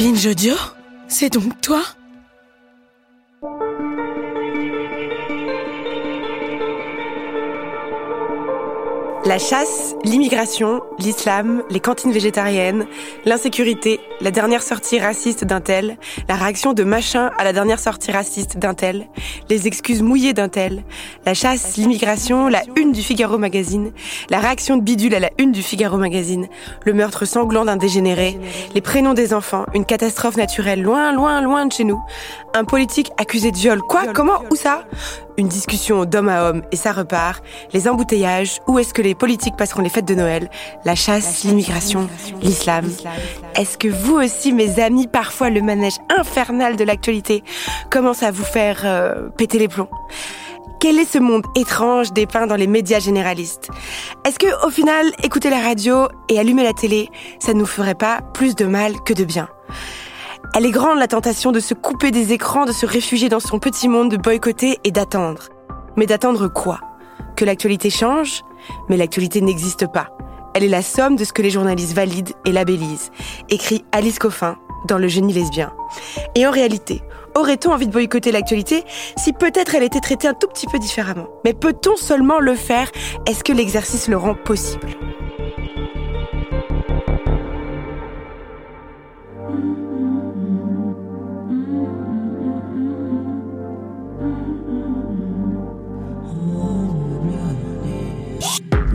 Binge Audio C'est donc toi? La chasse, l'immigration, l'islam, les cantines végétariennes, l'insécurité, la dernière sortie raciste d'un tel, la réaction de machin à la dernière sortie raciste d'un tel, les excuses mouillées d'un tel, la chasse, l'immigration, la une du Figaro Magazine, la réaction de Bidule à la une du Figaro Magazine, le meurtre sanglant d'un dégénéré, les prénoms des enfants, une catastrophe naturelle loin, loin, loin de chez nous, un politique accusé de viol, quoi, comment, où ça? Une discussion d'homme à homme et ça repart, les embouteillages, où est-ce que les politiques passeront les fêtes de Noël, la chasse, l'immigration, l'islam. Est-ce que vous aussi, mes amis, parfois le manège infernal de l'actualité commence à vous faire euh, péter les plombs? Quel est ce monde étrange dépeint dans les médias généralistes? Est-ce que, au final, écouter la radio et allumer la télé, ça ne nous ferait pas plus de mal que de bien? Elle est grande la tentation de se couper des écrans, de se réfugier dans son petit monde, de boycotter et d'attendre. Mais d'attendre quoi? Que l'actualité change? Mais l'actualité n'existe pas. Elle est la somme de ce que les journalistes valident et labellisent, écrit Alice Coffin dans Le génie lesbien. Et en réalité, aurait-on envie de boycotter l'actualité si peut-être elle était traitée un tout petit peu différemment? Mais peut-on seulement le faire? Est-ce que l'exercice le rend possible?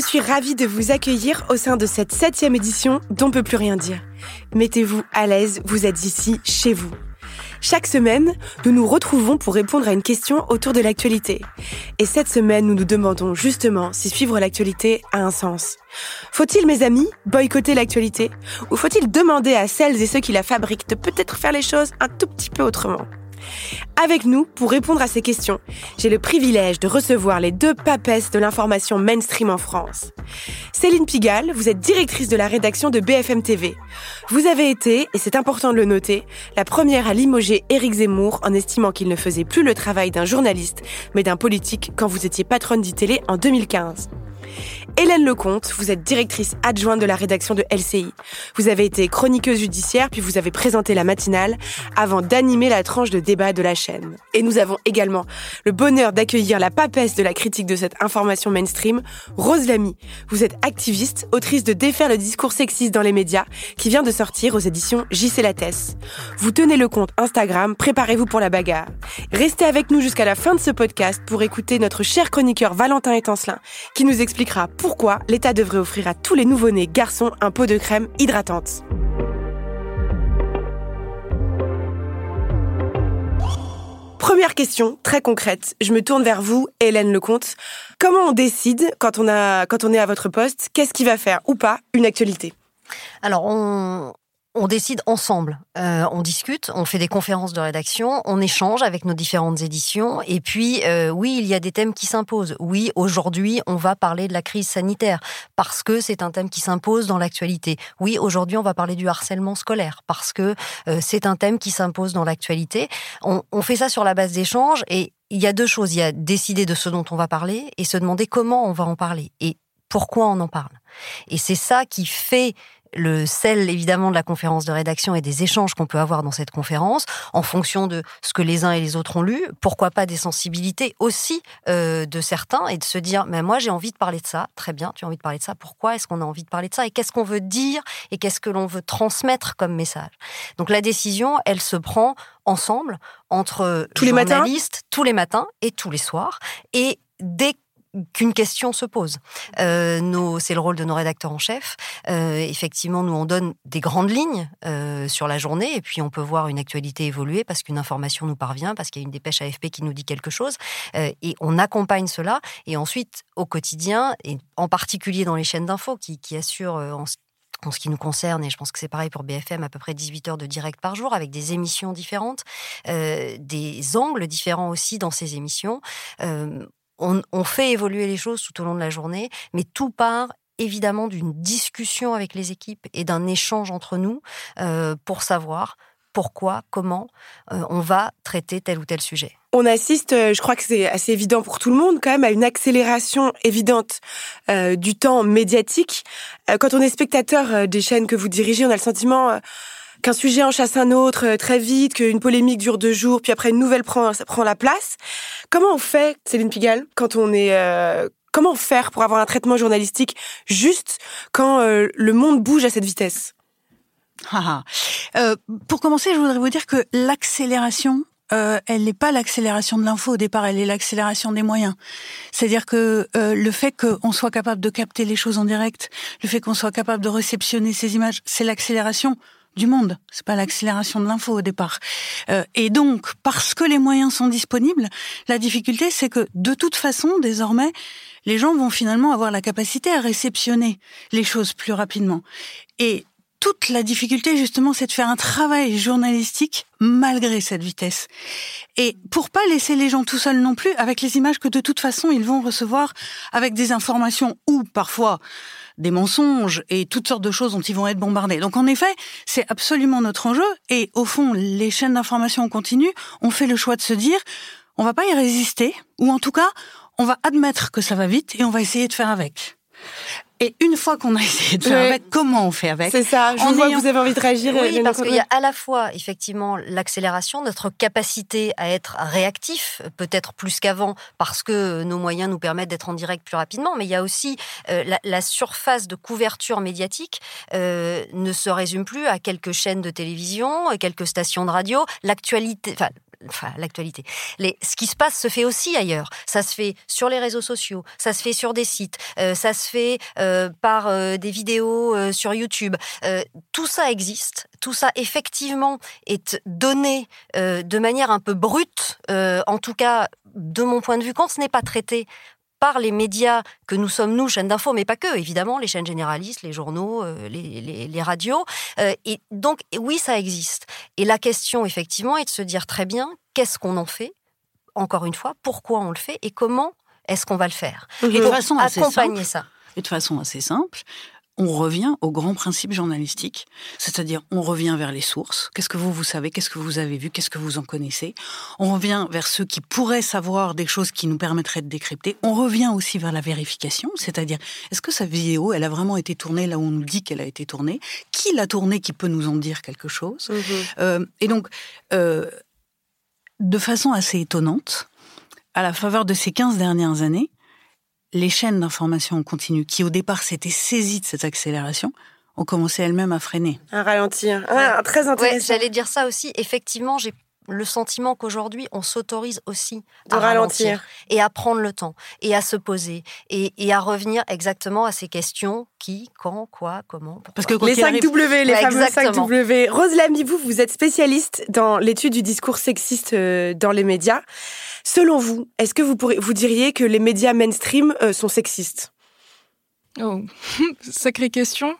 Je suis ravie de vous accueillir au sein de cette septième édition d'On peut plus rien dire. Mettez-vous à l'aise, vous êtes ici chez vous. Chaque semaine, nous nous retrouvons pour répondre à une question autour de l'actualité. Et cette semaine, nous nous demandons justement si suivre l'actualité a un sens. Faut-il, mes amis, boycotter l'actualité? Ou faut-il demander à celles et ceux qui la fabriquent de peut-être faire les choses un tout petit peu autrement? Avec nous, pour répondre à ces questions, j'ai le privilège de recevoir les deux papesses de l'information mainstream en France. Céline Pigalle, vous êtes directrice de la rédaction de BFM TV. Vous avez été, et c'est important de le noter, la première à limoger Éric Zemmour en estimant qu'il ne faisait plus le travail d'un journaliste, mais d'un politique quand vous étiez patronne d'ITélé en 2015. Hélène Lecomte, vous êtes directrice adjointe de la rédaction de LCI. Vous avez été chroniqueuse judiciaire, puis vous avez présenté la matinale avant d'animer la tranche de débat de la chaîne. Et nous avons également le bonheur d'accueillir la papesse de la critique de cette information mainstream, Rose Lamy. Vous êtes activiste, autrice de Défaire le discours sexiste dans les médias, qui vient de sortir aux éditions JC Lattès. Vous tenez le compte Instagram, préparez-vous pour la bagarre. Restez avec nous jusqu'à la fin de ce podcast pour écouter notre cher chroniqueur Valentin Étancelin, qui nous expliquera pourquoi l'État devrait offrir à tous les nouveau-nés garçons un pot de crème hydratante. Première question, très concrète. Je me tourne vers vous, Hélène Lecomte. Comment on décide, quand on, quand on est à votre poste, qu'est-ce qui va faire ou pas une actualité? Alors, on, on décide ensemble, euh, on discute, on fait des conférences de rédaction, on échange avec nos différentes éditions. Et puis, euh, oui, il y a des thèmes qui s'imposent. Oui, aujourd'hui, on va parler de la crise sanitaire parce que c'est un thème qui s'impose dans l'actualité. Oui, aujourd'hui, on va parler du harcèlement scolaire parce que euh, c'est un thème qui s'impose dans l'actualité. On, on fait ça sur la base d'échanges et il y a deux choses. Il y a décider de ce dont on va parler et se demander comment on va en parler et pourquoi on en parle. Et c'est ça qui fait le sel évidemment de la conférence de rédaction et des échanges qu'on peut avoir dans cette conférence en fonction de ce que les uns et les autres ont lu. Pourquoi pas des sensibilités aussi euh, de certains et de se dire mais moi j'ai envie de parler de ça. Très bien, tu as envie de parler de ça. Pourquoi est-ce qu'on a envie de parler de ça? Et qu'est-ce qu'on veut dire? Et qu'est-ce que l'on veut transmettre comme message? Donc la décision, elle se prend ensemble entre tous les journalistes matins? tous les matins et tous les soirs et dès qu'une question se pose. Euh, c'est le rôle de nos rédacteurs en chef. Euh, effectivement, nous on donne des grandes lignes euh, sur la journée et puis on peut voir une actualité évoluer parce qu'une information nous parvient, parce qu'il y a une dépêche AFP qui nous dit quelque chose euh, et on accompagne cela. Et ensuite, au quotidien et en particulier dans les chaînes d'infos qui, qui assurent en en ce qui nous concerne, et je pense que c'est pareil pour BFM, à peu près 18 heures de direct par jour, avec des émissions différentes, euh, des angles différents aussi dans ces émissions. Euh, on, fait évoluer les choses tout au long de la journée, mais tout part évidemment d'une discussion avec les équipes et d'un échange entre nous euh, pour savoir pourquoi, comment euh, on va traiter tel ou tel sujet. On assiste, euh, je crois que c'est assez évident pour tout le monde, quand même, à une accélération évidente du temps médiatique. Quand on est spectateur des chaînes que vous dirigez, on a le sentiment qu'un sujet en chasse un autre très vite, qu'une polémique dure deux jours, puis après une nouvelle prend, prend la place. Comment on fait, Céline Pigalle, quand on est comment faire pour avoir un traitement journalistique juste quand le monde bouge à cette vitesse? Ah, euh, pour commencer, je voudrais vous dire que l'accélération, euh, elle n'est pas l'accélération de l'info au départ, elle est l'accélération des moyens. C'est-à-dire que euh, le fait qu'on soit capable de capter les choses en direct, le fait qu'on soit capable de réceptionner ces images, c'est l'accélération du monde. C'est pas l'accélération de l'info au départ. Euh, et donc, parce que les moyens sont disponibles, la difficulté, c'est que de toute façon, désormais, les gens vont finalement avoir la capacité à réceptionner les choses plus rapidement. Et toute la difficulté, justement, c'est de faire un travail journalistique malgré cette vitesse. Et pour pas laisser les gens tout seuls non plus, avec les images que de toute façon ils vont recevoir, avec des informations ou parfois des mensonges et toutes sortes de choses dont ils vont être bombardés. Donc en effet, c'est absolument notre enjeu. Et au fond, les chaînes d'information en continu ont fait le choix de se dire, on va pas y résister, ou en tout cas, on va admettre que ça va vite et on va essayer de faire avec. Et une fois qu'on a essayé de faire avec, comment on fait avec C'est ça, je vois que vous avez envie de réagir. Oui, parce qu'il y a à la fois, effectivement, l'accélération, notre capacité à être réactif, peut-être plus qu'avant, parce que nos moyens nous permettent d'être en direct plus rapidement, mais il y a aussi euh, la, la, surface de couverture médiatique euh, ne se résume plus à quelques chaînes de télévision, quelques stations de radio. L'actualité, enfin, enfin, l'actualité. Les, ce qui se passe se fait aussi ailleurs. Ça se fait sur les réseaux sociaux, ça se fait sur des sites, euh, ça se fait euh, par euh, des vidéos euh, sur YouTube. Euh, tout ça existe. Tout ça, effectivement, est donné euh, de manière un peu brute, en tout cas de mon point de vue, quand ce n'est pas traité par les médias que nous sommes, nous, chaînes d'infos, mais pas que, évidemment, les chaînes généralistes, les journaux, euh, les, les, les, radios. Euh, et donc, oui, ça existe. Et la question, effectivement, est de se dire très bien, qu'est-ce qu'on en fait Encore une fois, pourquoi on le fait et comment est-ce qu'on va le faire? Et de façon assez accompagner ça. Et de façon assez simple, on revient au grand principe journalistique, c'est-à-dire on revient vers les sources. Qu'est-ce que vous, vous savez? Qu'est-ce que vous avez vu? Qu'est-ce que vous en connaissez? On revient vers ceux qui pourraient savoir des choses qui nous permettraient de décrypter. On revient aussi vers la vérification, c'est-à-dire est-ce que sa vidéo, elle a vraiment été tournée là où on nous dit qu'elle a été tournée? Qui l'a tournée qui peut nous en dire quelque chose? Mhm. euh, Et donc, euh, de façon assez étonnante, à la faveur de ces 15 dernières années, les chaînes d'information en continu, qui au départ s'étaient saisies de cette accélération, ont commencé elles-mêmes à freiner. Un ralentir. Ah, très Ouais, intéressant. j'allais dire ça aussi. Effectivement, j'ai le sentiment qu'aujourd'hui, on s'autorise aussi de à ralentir. ralentir et à prendre le temps et à se poser et, et à revenir exactement à ces questions qui, quand, quoi, comment, pourquoi. Parce que Les il 5 arrive- W, les Ouais, fameux 5 exactement. W. Rose Lamy, vous, vous êtes spécialiste dans l'étude du discours sexiste euh, dans les médias. Selon vous, est-ce que vous, pourriez, vous diriez que les médias mainstream euh, sont sexistes? Oh, sacrée question.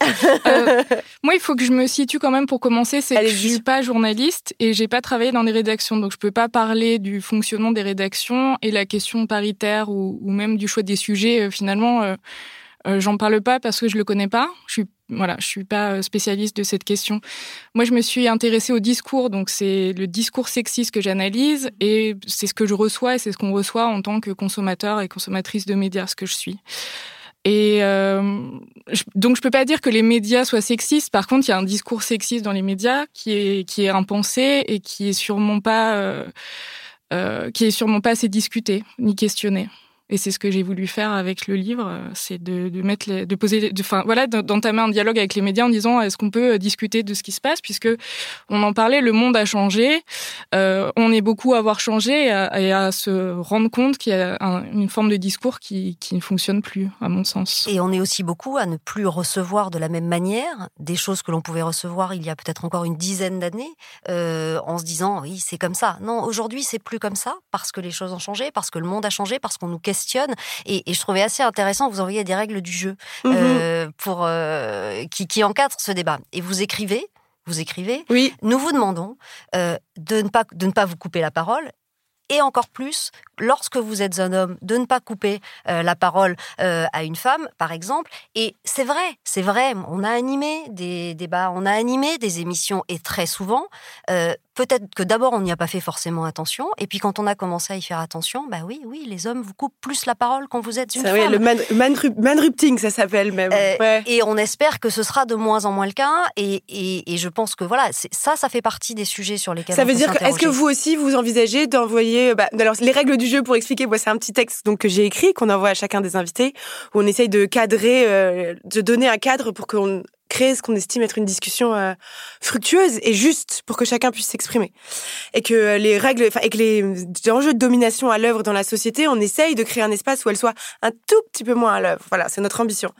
Euh, moi, il faut que je me situe quand même pour commencer. C'est que je suis pas journaliste et j'ai pas travaillé dans des rédactions, donc je peux pas parler du fonctionnement des rédactions et la question paritaire ou, ou même du choix des sujets. euh, finalement, euh, j'en parle pas parce que je le connais pas. Je suis voilà, je suis pas spécialiste de cette question. Moi, je me suis intéressée au discours, donc c'est le discours sexiste que j'analyse et c'est ce que je reçois et c'est ce qu'on reçoit en tant que consommateur et consommatrice de médias, ce que je suis. Et euh, donc je peux pas dire que les médias soient sexistes. Par contre, il y a un discours sexiste dans les médias qui est qui est impensé et qui est sûrement pas euh, euh, qui est sûrement pas assez discuté ni questionné. Et c'est ce que j'ai voulu faire avec le livre, euh, c'est de, de, mettre, les, de poser, enfin voilà, d'entamer un dialogue avec les médias en disant est-ce qu'on peut euh, discuter de ce qui se passe? Puisque on en parlait, le monde a changé, euh, on est beaucoup à avoir changé et à, se rendre compte qu'il y a un, une forme de discours qui, ne fonctionne plus, à mon sens. Et on est aussi beaucoup à ne plus recevoir de la même manière des choses que l'on pouvait recevoir il y a peut-être encore une dizaine d'années, en se disant oui c'est comme ça. Non, aujourd'hui c'est plus comme ça parce que les choses ont changé, parce que le monde a changé, parce qu'on nous questionne et, et, je trouvais assez intéressant, vous envoyez des règles du jeu mmh. euh, pour, euh, qui, qui encadrent ce débat. Et vous écrivez, vous écrivez, oui. nous vous demandons euh, de, ne pas, de ne pas vous couper la parole et encore plus lorsque vous êtes un homme, de ne pas couper euh, la parole euh, à une femme, par exemple. Et c'est vrai, c'est vrai, on a animé des débats, on a animé des émissions, et très souvent, peut-être que d'abord on n'y a pas fait forcément attention, et puis quand on a commencé à y faire attention, bah oui, oui, les hommes vous coupent plus la parole quand vous êtes une ça, femme. Oui, le man, manrupting, ça s'appelle même. Euh, ouais. Et on espère que ce sera de moins en moins le cas, et, et, et je pense que voilà, ça, ça fait partie des sujets sur lesquels ça on veut dire que, est-ce que vous aussi vous envisagez d'envoyer, bah, alors les règles du jeu pour expliquer, c'est un petit texte donc que j'ai écrit qu'on envoie à chacun des invités où on essaye de cadrer, euh, de donner un cadre pour qu'on créer ce qu'on estime être une discussion euh, fructueuse et juste pour que chacun puisse s'exprimer. Et que les règles enfin et que les enjeux de domination à l'œuvre dans la société on essaye de créer un espace où elles soient un tout petit peu moins à l'œuvre. Voilà c'est notre ambition.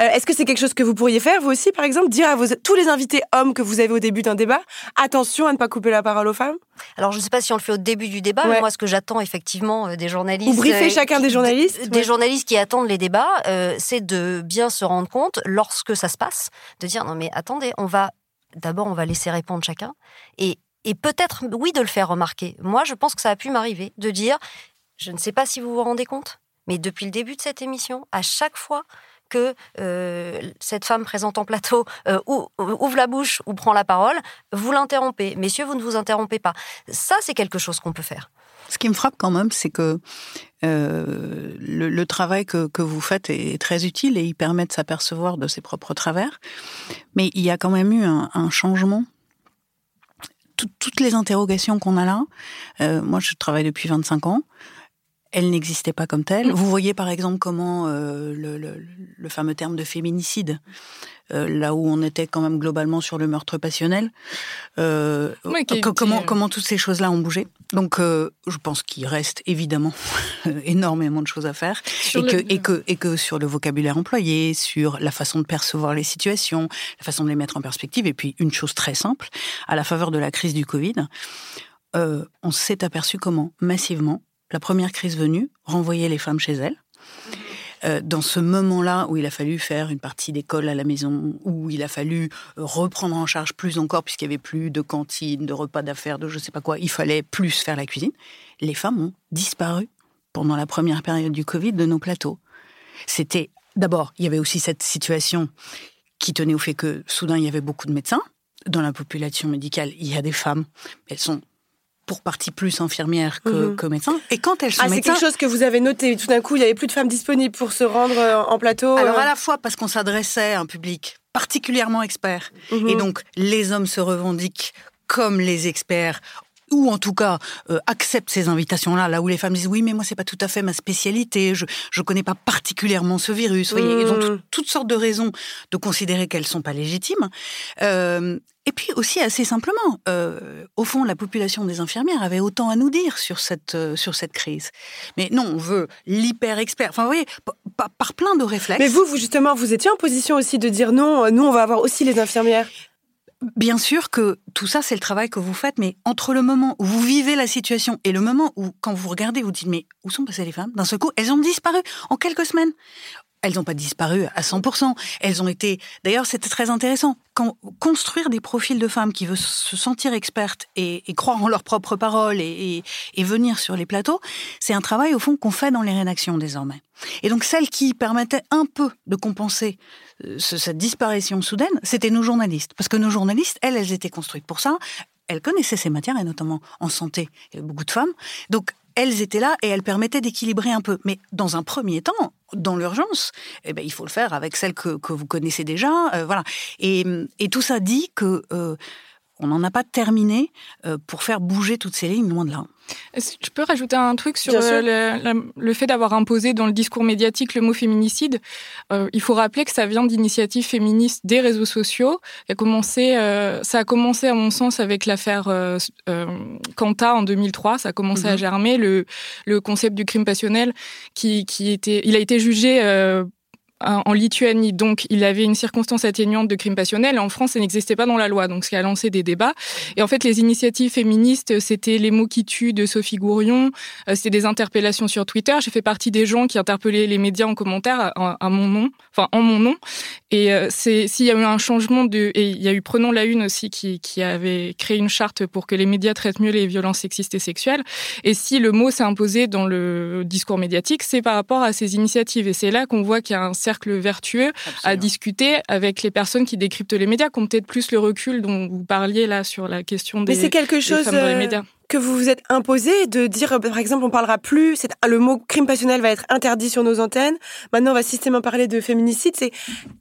Euh, est-ce que c'est quelque chose que vous pourriez faire vous aussi par exemple? Dire à vos tous les invités hommes que vous avez au début d'un débat attention à ne pas couper la parole aux femmes? Alors je ne sais pas si on le fait au début du débat ouais. mais moi ce que j'attends effectivement euh, des journalistes ou briefer chacun qui, des journalistes des ouais. journalistes qui attendent les débats euh, c'est de bien se rendre compte lorsque ça se passe de dire non mais attendez, on va d'abord on va laisser répondre chacun et et peut-être oui de le faire remarquer. Moi, je pense que ça a pu m'arriver de dire je ne sais pas si vous vous rendez compte, mais depuis le début de cette émission, à chaque fois que euh, cette femme présente en plateau euh, ouvre la bouche ou prend la parole, vous l'interrompez. Messieurs, vous ne vous interrompez pas. Ça, c'est quelque chose qu'on peut faire. Ce qui me frappe quand même, c'est que euh, le, le, travail que, que, vous faites est très utile et il permet de s'apercevoir de ses propres travers. Mais il y a quand même eu un, un changement. Tout, toutes les interrogations qu'on a là, euh, moi je travaille depuis 25 ans, elles n'existaient pas comme telles. Vous voyez par exemple comment euh, le, le, le, fameux terme de féminicide, euh, là où on était quand même globalement sur le meurtre passionnel, euh, oui, comment, comment toutes ces choses-là ont bougé. Donc euh, je pense qu'il reste évidemment énormément de choses à faire. Et que, et, que, et que sur le vocabulaire employé, sur la façon de percevoir les situations, la façon de les mettre en perspective, et puis une chose très simple, à la faveur de la crise du Covid, euh, on s'est aperçu comment massivement la première crise venue, renvoyer les femmes chez elles. Euh, dans ce moment-là où il a fallu faire une partie d'école à la maison, où il a fallu reprendre en charge plus encore, puisqu'il n'y avait plus de cantine, de repas d'affaires, de je sais pas quoi, il fallait plus faire la cuisine, les femmes ont disparu pendant la première période du Covid de nos plateaux. C'était, d'abord, il y avait aussi cette situation qui tenait au fait que soudain il y avait beaucoup de médecins. Dans la population médicale, il y a des femmes, elles sont pour partie plus infirmières que, mmh. que, médecins. Et quand elles sont ah, médecins, c'est quelque chose que vous avez noté. Tout d'un coup, il y avait plus de femmes disponibles pour se rendre en plateau. Alors à la fois parce qu'on s'adressait à un public particulièrement expert, mmh. et donc les hommes se revendiquent comme les experts ou en tout cas euh, acceptent ces invitations-là, là où les femmes disent oui, mais moi c'est pas tout à fait ma spécialité, je je connais pas particulièrement ce virus. Vous voyez, ils ont toutes sortes de raisons de considérer qu'elles sont pas légitimes. Euh, et puis aussi assez simplement, euh, au fond, la population des infirmières avait autant à nous dire sur cette euh, sur cette crise. Mais non, on veut l'hyper expert. Enfin, vous voyez, par, par plein de réflexes. Mais vous, vous justement, vous étiez en position aussi de dire non. Nous, on va avoir aussi les infirmières. Bien sûr que tout ça, c'est le travail que vous faites, mais entre le moment où vous vivez la situation et le moment où, quand vous regardez, vous dites, mais où sont passées les femmes? D'un seul coup, elles ont disparu en quelques semaines. Elles n'ont pas disparu à 100%. Elles ont été... D'ailleurs, c'était très intéressant. Construire des profils de femmes qui veulent se sentir expertes et, croire en leurs propres paroles et, venir sur les plateaux, c'est un travail, au fond, qu'on fait dans les rédactions désormais. Et donc, celle qui permettait un peu de compenser ce, cette disparition soudaine, c'était nos journalistes. Parce que nos journalistes, elles, elles étaient construites pour ça. Elles connaissaient ces matières, et notamment en santé, beaucoup de femmes. Donc, elles étaient là et elles permettaient d'équilibrer un peu. Mais dans un premier temps, dans l'urgence, eh ben, il faut le faire avec celles que, vous connaissez déjà. Euh, voilà. Et, et, tout ça dit que euh, on n'en a pas terminé euh, pour faire bouger toutes ces lignes, loin de là. Je peux rajouter un truc sur euh, le, le, fait d'avoir imposé dans le discours médiatique le mot féminicide. Euh, il faut rappeler que ça vient d'initiatives féministes des réseaux sociaux. Ça a commencé, euh, ça a commencé à mon sens avec l'affaire euh, Kanta en 2003. Ça a commencé à mhm. germer le, le concept du crime passionnel qui, qui était, il a été jugé en Lituanie. Donc, il avait une circonstance atténuante de crime passionnel. En France, ça n'existait pas dans la loi. Donc, ce qui a lancé des débats. Et en fait, les initiatives féministes, c'était les mots qui tuent de Sophie Gourion. Euh, c'était des interpellations sur Twitter. J'ai fait partie des gens qui interpellaient les médias en commentaire à, mon nom, enfin, en mon nom. Et euh, c'est s'il y a eu un changement de, et il y a eu Prenons la Une aussi qui, qui avait créé une charte pour que les médias traitent mieux les violences sexistes et sexuelles. Et si le mot s'est imposé dans le discours médiatique, c'est par rapport à ces initiatives. Et c'est là qu'on voit qu'il y a un cercle vertueux à discuter avec les personnes qui décryptent les médias, qui ont peut-être plus le recul dont vous parliez là sur la question des, Mais c'est quelque chose femmes dans les euh, médias. que vous vous êtes imposé de dire, par exemple, on parlera plus, c'est le mot crime passionnel va être interdit sur nos antennes. Maintenant, on va systématiquement parler de féminicide. C'est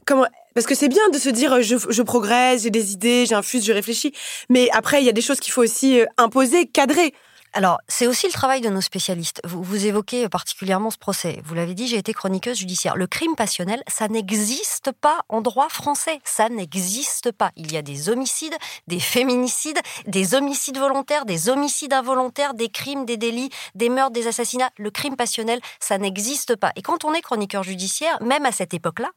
comment parce que c'est bien de se dire je, je progresse, j'ai des idées, j'infuse, je réfléchis. Mais après, il y a des choses qu'il faut aussi euh, imposer, cadrer. Alors, c'est aussi le travail de nos spécialistes. Vous, vous évoquez particulièrement ce procès. Vous l'avez dit, j'ai été chroniqueuse judiciaire. Le crime passionnel, ça n'existe pas en droit français. Ça n'existe pas. Il y a des homicides, des féminicides, des homicides volontaires, des homicides involontaires, des crimes, des délits, des meurtres, des assassinats. Le crime passionnel, ça n'existe pas. Et quand on est chroniqueur judiciaire, même à cette époque-là,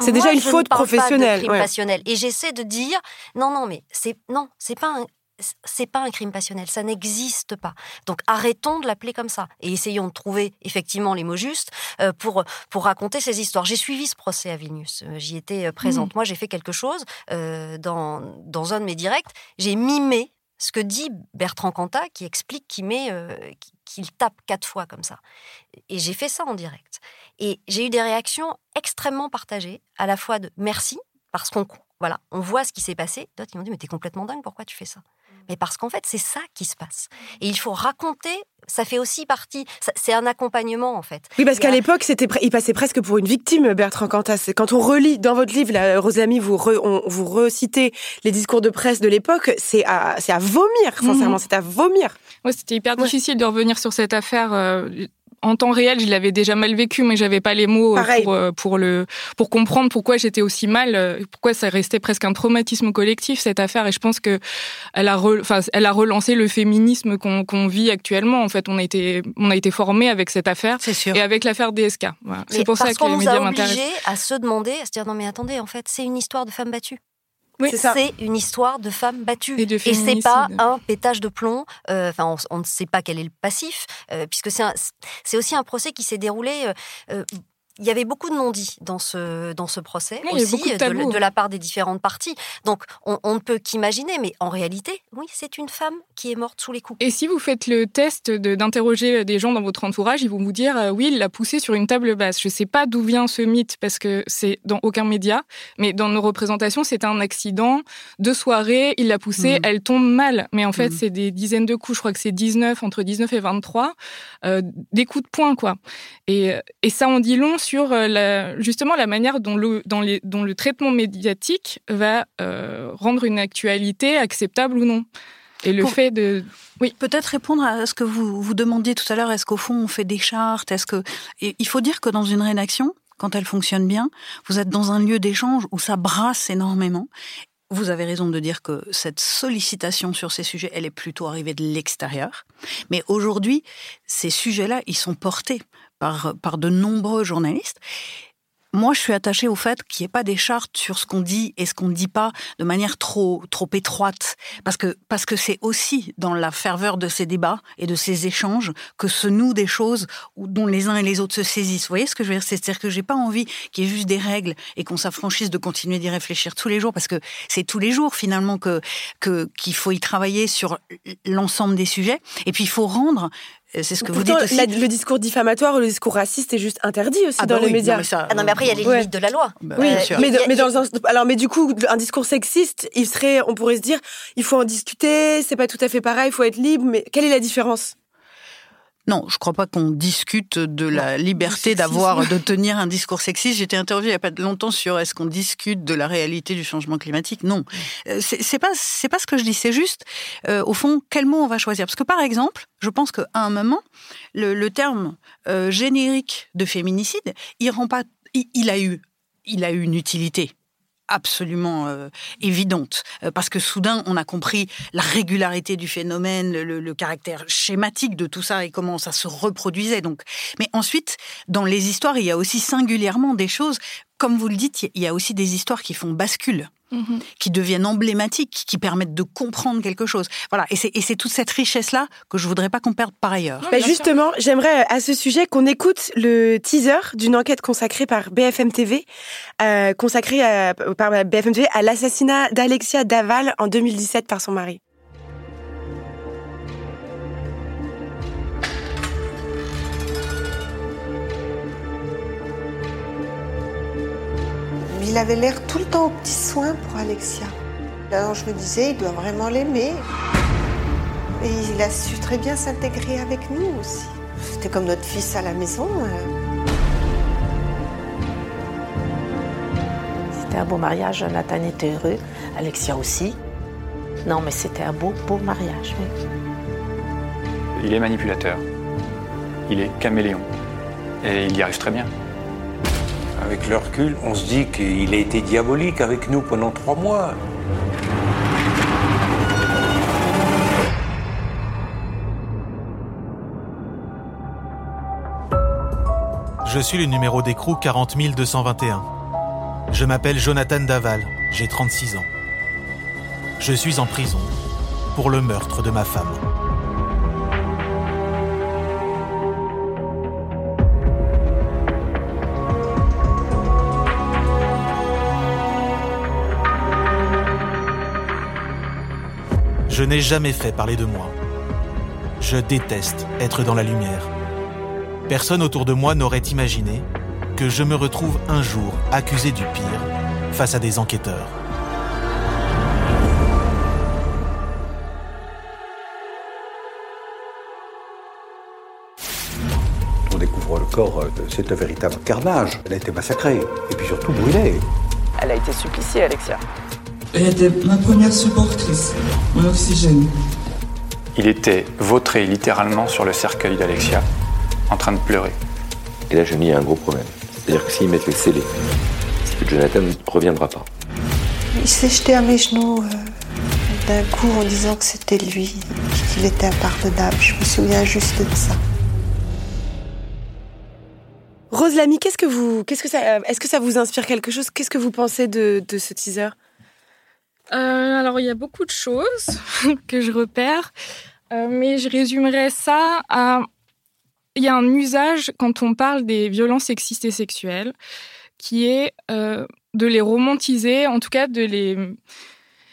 c'est déjà une faute professionnelle. crime passionnel. Et j'essaie de dire, non, non, mais c'est non, c'est pas un, c'est pas un crime passionnel, ça n'existe pas. Donc arrêtons de l'appeler comme ça et essayons de trouver effectivement les mots justes euh, pour pour raconter ces histoires. J'ai suivi ce procès à Vilnius, euh, j'y étais euh, présente. Mmh. Moi, j'ai fait quelque chose dans dans un de mes directs, j'ai mimé ce que dit Bertrand Cantat qui explique qu'il met qu'il tape quatre fois comme ça. Et j'ai fait ça en direct. Et j'ai eu des réactions extrêmement partagées, à la fois de merci parce qu'on voilà, on voit ce qui s'est passé. D'autres ils m'ont dit mais t'es complètement dingue, pourquoi tu fais ça? Mais parce qu'en fait, c'est ça qui se passe. Et il faut raconter, ça fait aussi partie, c'est un accompagnement en fait. Oui, parce qu'à l'époque, c'était, il passait presque pour une victime, Bertrand Cantas. Quand on relit dans votre livre, la Rosalami, vous, vous recitez les discours de presse de l'époque, c'est à, c'est à vomir, sincèrement, mhm. c'est à vomir. Ouais, c'était hyper difficile de revenir sur cette affaire. Euh, en temps réel, je l'avais déjà mal vécu, mais j'avais pas les mots euh, pour, euh, pour, le pour comprendre pourquoi j'étais aussi mal, euh, pourquoi ça restait presque un traumatisme collectif cette affaire. Et je pense que elle a, enfin, elle a relancé le féminisme qu'on vit actuellement. En fait, on a été on a été formé avec cette affaire sûr. et avec l'affaire DSK. Voilà. C'est pour ça que les médias m'intéressent. à se demander, à se dire non mais attendez, en fait, c'est une histoire de femmes battues. Oui, c'est une histoire de femmes battues. Et, et c'est pas un pétage de plomb. Euh, enfin, on, ne sait pas quel est le passif, euh, puisque c'est aussi un procès qui s'est déroulé euh, il y avait beaucoup de non-dits dans ce, dans ce procès aussi, de, de, la part des différentes parties. Donc, on, on ne peut qu'imaginer, mais en réalité, oui, c'est une femme qui est morte sous les coups. Et si vous faites le test d'interroger des gens dans votre entourage, ils vont vous dire, euh, oui, il l'a poussée sur une table basse. Je ne sais pas d'où vient ce mythe, parce que c'est dans aucun média, mais dans nos représentations, c'est un accident de soirée, il l'a poussée, mmh. elle tombe mal. Mais en fait, mmh. c'est des dizaines de coups, je crois que c'est 19, entre 19 et 23, euh, des coups de poing, quoi. Et, et ça on dit long sur euh, la, justement la manière dont le, dont, les, dont le traitement médiatique va euh, rendre une actualité acceptable ou non. Et le fait de... Oui. Peut-être répondre à ce que vous vous demandiez tout à l'heure, est-ce qu'au fond on fait des chartes? Est-ce que il faut dire que dans une rédaction, quand elle fonctionne bien, vous êtes dans un lieu d'échange où ça brasse énormément. Vous avez raison de dire que cette sollicitation sur ces sujets, elle est plutôt arrivée de l'extérieur. Mais aujourd'hui, ces sujets-là, ils sont portés par, de nombreux journalistes. Moi, je suis attachée au fait qu'il n'y ait pas des chartes sur ce qu'on dit et ce qu'on ne dit pas de manière trop trop étroite, parce que parce que c'est aussi dans la ferveur de ces débats et de ces échanges que se nouent des choses dont les uns et les autres se saisissent. Vous voyez ce que je veux dire? C'est-à-dire que j'ai pas envie qu'il y ait juste des règles et qu'on s'affranchisse de continuer d'y réfléchir tous les jours, parce que c'est tous les jours finalement que que qu'il faut y travailler sur l'ensemble des sujets. Et puis il faut rendre c'est ce que vous dites aussi. le discours diffamatoire ou le discours raciste est juste interdit aussi ah dans bah les médias. Non mais, ah non, mais après, il y a les limites de la loi. Bah oui, mais, mais, dans le alors, mais du coup, un discours sexiste, il serait, on pourrait se dire, il faut en discuter, c'est pas tout à fait pareil, il faut être libre, mais quelle est la différence? Non, je crois pas qu'on discute de la liberté d'avoir, de tenir un discours sexiste. J'étais interviewée il y a pas longtemps sur est-ce qu'on discute de la réalité du changement climatique. Non, euh, c'est pas c'est pas ce que je dis. C'est juste, euh, au fond, quel mot on va choisir? Parce que par exemple, je pense qu'à un moment, le, terme euh, générique de féminicide, il rend pas, il a eu, il a eu une utilité absolument euh, évidente, euh, parce que soudain, on a compris la régularité du phénomène, le, caractère schématique de tout ça et comment ça se reproduisait. Donc, mais ensuite, dans les histoires, il y a aussi singulièrement des choses, comme vous le dites, il y a aussi des histoires qui font bascule. Mhm. qui deviennent emblématiques, qui permettent de comprendre quelque chose. Voilà, et c'est toute cette richesse-là que je voudrais pas qu'on perde par ailleurs. Bah, justement, j'aimerais à ce sujet qu'on écoute le teaser d'une enquête consacrée par BFM TV, euh, consacrée par BFM TV à l'assassinat d'Alexia Daval en 2017 par son mari. Il avait l'air tout le temps au petit soin pour Alexia. Alors je me disais, il doit vraiment l'aimer. Et il a su très bien s'intégrer avec nous aussi. C'était comme notre fils à la maison. Hein. C'était un beau mariage, Jonathan était heureux, Alexia aussi. Non, mais c'était un beau, beau mariage, Il est manipulateur. Il est caméléon. Et il y arrive très bien. Avec le recul, on se dit qu'il a été diabolique avec nous pendant trois mois. Je suis le numéro d'écrou 40221. Je m'appelle Jonathan Daval, j'ai 36 ans. Je suis en prison pour le meurtre de ma femme. Je n'ai jamais fait parler de moi. Je déteste être dans la lumière. Personne autour de moi n'aurait imaginé que je me retrouve un jour accusé du pire face à des enquêteurs. On découvre le corps, c'est un véritable carnage. Elle a été massacrée et puis surtout brûlée. Elle a été suppliciée, Alexia. Elle était ma première supportrice, mon oxygène. Il était vautré littéralement sur le cercueil d'Alexia, en train de pleurer. Et là, je me dis, il y a un gros problème. C'est-à-dire que s'ils mettent le scellé, c'est que Jonathan ne reviendra pas. Il s'est jeté à mes genoux euh, d'un coup en disant que c'était lui, qu'il était impardonnable. Je me souviens juste de ça. Rose Lamy, qu'est-ce que vous, qu'est-ce que ça, est-ce que ça vous inspire quelque chose? Qu'est-ce que vous pensez de, de ce teaser? Euh, alors, il y a beaucoup de choses que je repère, euh, mais je résumerais ça à... Il y a un usage quand on parle des violences sexistes et sexuelles, qui est euh, de les romantiser, en tout cas de les...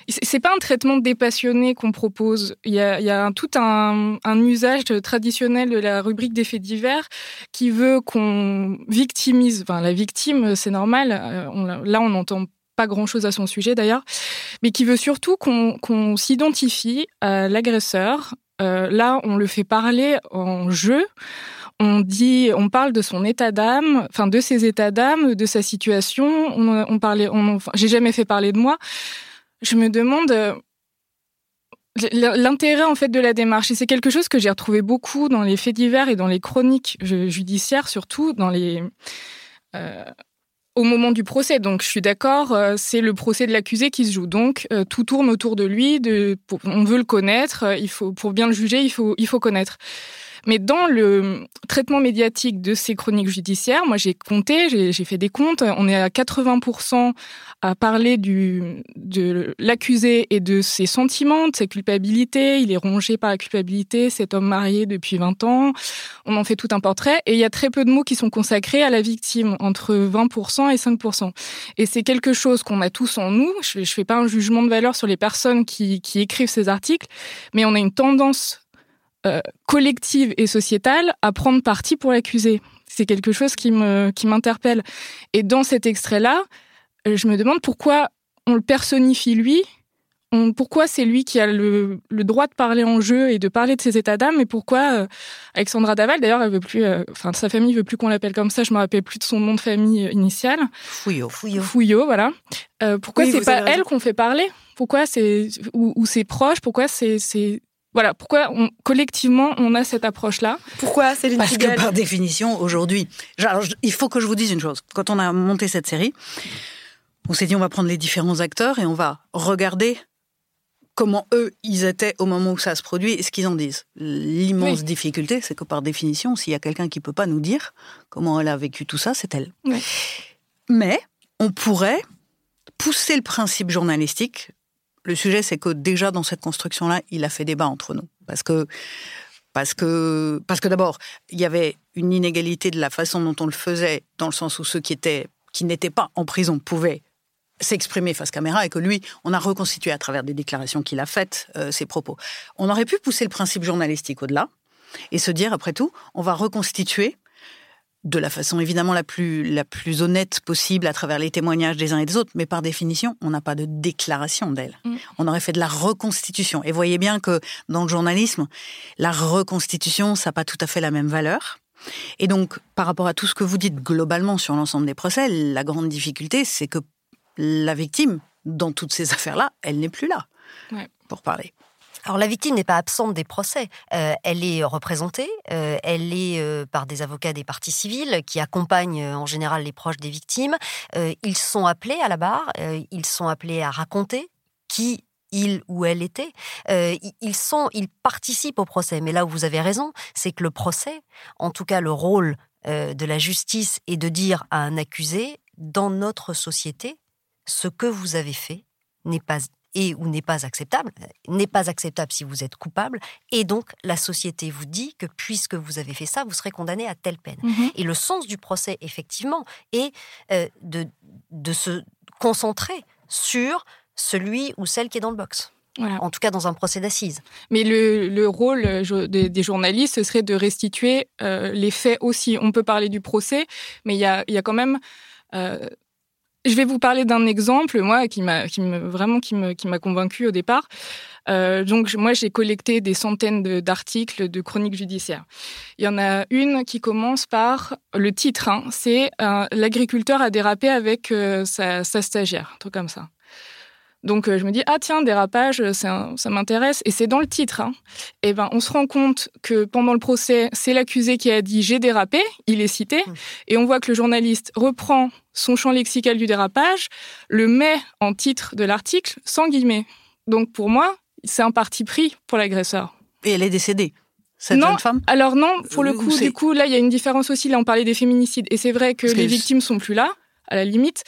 C'est pas un traitement dépassionné qu'on propose. Il y a, il y a tout un, usage traditionnel de la rubrique des faits divers qui veut qu'on victimise. Enfin, la victime, c'est normal. Là, on entend pas grand-chose à son sujet d'ailleurs, mais qui veut surtout qu'on s'identifie à l'agresseur. Euh, là, on le fait parler en jeu. On dit, on parle de son état d'âme, enfin de ses états d'âme, de sa situation. On, parlait, j'ai jamais fait parler de moi. Je me demande euh, l'intérêt en fait de la démarche. Et c'est quelque chose que j'ai retrouvé beaucoup dans les faits divers et dans les chroniques judiciaires, surtout dans les euh, au moment du procès. Donc, je suis d'accord, euh, c'est le procès de l'accusé qui se joue. Donc, euh, tout tourne autour de lui. On veut le connaître. Euh, il faut, pour bien le juger, il faut, il faut connaître. Mais dans le traitement médiatique de ces chroniques judiciaires, moi j'ai compté, j'ai fait des comptes, on est à 80% à parler du, de l'accusé et de ses sentiments, de sa culpabilité. Il est rongé par la culpabilité, cet homme marié depuis 20 ans. On en fait tout un portrait. Et il y a très peu de mots qui sont consacrés à la victime, entre 20% et 5%. Et c'est quelque chose qu'on a tous en nous. Je ne fais pas un jugement de valeur sur les personnes qui, qui écrivent ces articles, mais on a une tendance euh, collective et sociétale à prendre parti pour l'accusé. C'est quelque chose qui me qui m'interpelle. Et dans cet extrait-là, euh, je me demande pourquoi on le personnifie lui, on, pourquoi c'est lui qui a le, le, droit de parler en jeu et de parler de ses états d'âme, et pourquoi euh, Alexandra Daval, d'ailleurs, elle veut plus, euh, enfin, sa famille veut plus qu'on l'appelle comme ça. Je me rappelle plus de son nom de famille initial. Fouillot. Fouillot. Fouillot, voilà. pourquoi c'est pas elle qu'on fait parler? Pourquoi c'est ou, ou ses proches? Pourquoi c'est voilà, pourquoi on, collectivement on a cette approche-là? Pourquoi c'est Parce que par définition, aujourd'hui, il faut que je vous dise une chose. Quand on a monté cette série, on s'est dit on va prendre les différents acteurs et on va regarder comment eux, ils étaient au moment où ça se produit et ce qu'ils en disent. L'immense difficulté, c'est que par définition, s'il y a quelqu'un qui peut pas nous dire comment elle a vécu tout ça, c'est elle. Mais on pourrait pousser le principe journalistique le sujet, c'est que déjà dans cette construction-là, il a fait débat entre nous. Parce que, parce que, parce que d'abord, il y avait une inégalité de la façon dont on le faisait, dans le sens où ceux qui étaient, qui n'étaient pas en prison pouvaient s'exprimer face caméra et que lui, on a reconstitué à travers des déclarations qu'il a faites euh, ses propos. On aurait pu pousser le principe journalistique au-delà et se dire, après tout, on va reconstituer de la façon évidemment la plus, la plus honnête possible à travers les témoignages des uns et des autres, mais par définition, on n'a pas de déclaration d'elle. Mm. On aurait fait de la reconstitution. Et voyez bien que dans le journalisme, la reconstitution, ça n'a pas tout à fait la même valeur. Et donc, par rapport à tout ce que vous dites globalement sur l'ensemble des procès, la grande difficulté, c'est que la victime, dans toutes ces affaires-là, elle n'est plus là pour parler. Alors la victime n'est pas absente des procès. Euh, elle est représentée. Euh, elle est euh, par des avocats des parties civiles qui accompagnent en général les proches des victimes. ils sont appelés à la barre. ils sont appelés à raconter qui il ou elle était. ils sont, ils participent au procès. Mais là où vous avez raison, c'est que le procès, en tout cas le rôle de la justice, est de dire à un accusé dans notre société ce que vous avez fait n'est pas et ou n'est pas acceptable, n'est pas acceptable si vous êtes coupable, et donc la société vous dit que puisque vous avez fait ça, vous serez condamné à telle peine. Mhm. Et le sens du procès, effectivement, est euh, de, de se concentrer sur celui ou celle qui est dans le box. En tout cas, dans un procès d'assises. Mais le, le rôle euh, des, journalistes, ce serait de restituer euh, les faits aussi. On peut parler du procès, mais il y a, y a quand même je vais vous parler d'un exemple, moi, qui m'a, qui me, vraiment, qui me, qui m'a convaincu au départ. Euh, donc, moi, j'ai collecté des centaines de, de chroniques judiciaires. Il y en a une qui commence par le titre, hein, c'est euh, l'agriculteur a dérapé avec euh, sa, sa stagiaire, un truc comme ça. Donc euh, je me dis ah tiens dérapage ça, ça m'intéresse et c'est dans le titre. Hein. Et ben on se rend compte que pendant le procès c'est l'accusé qui a dit j'ai dérapé, il est cité mmh. et on voit que le journaliste reprend son champ lexical du dérapage, le met en titre de l'article sans guillemets. Donc pour moi c'est un parti pris pour l'agresseur. Et elle est décédée. Cette non, jeune femme? alors non, pour le coup, du coup, là, il y a une différence aussi. Là, on parlait des féminicides. Et c'est vrai que les victimes sont plus là, à la limite.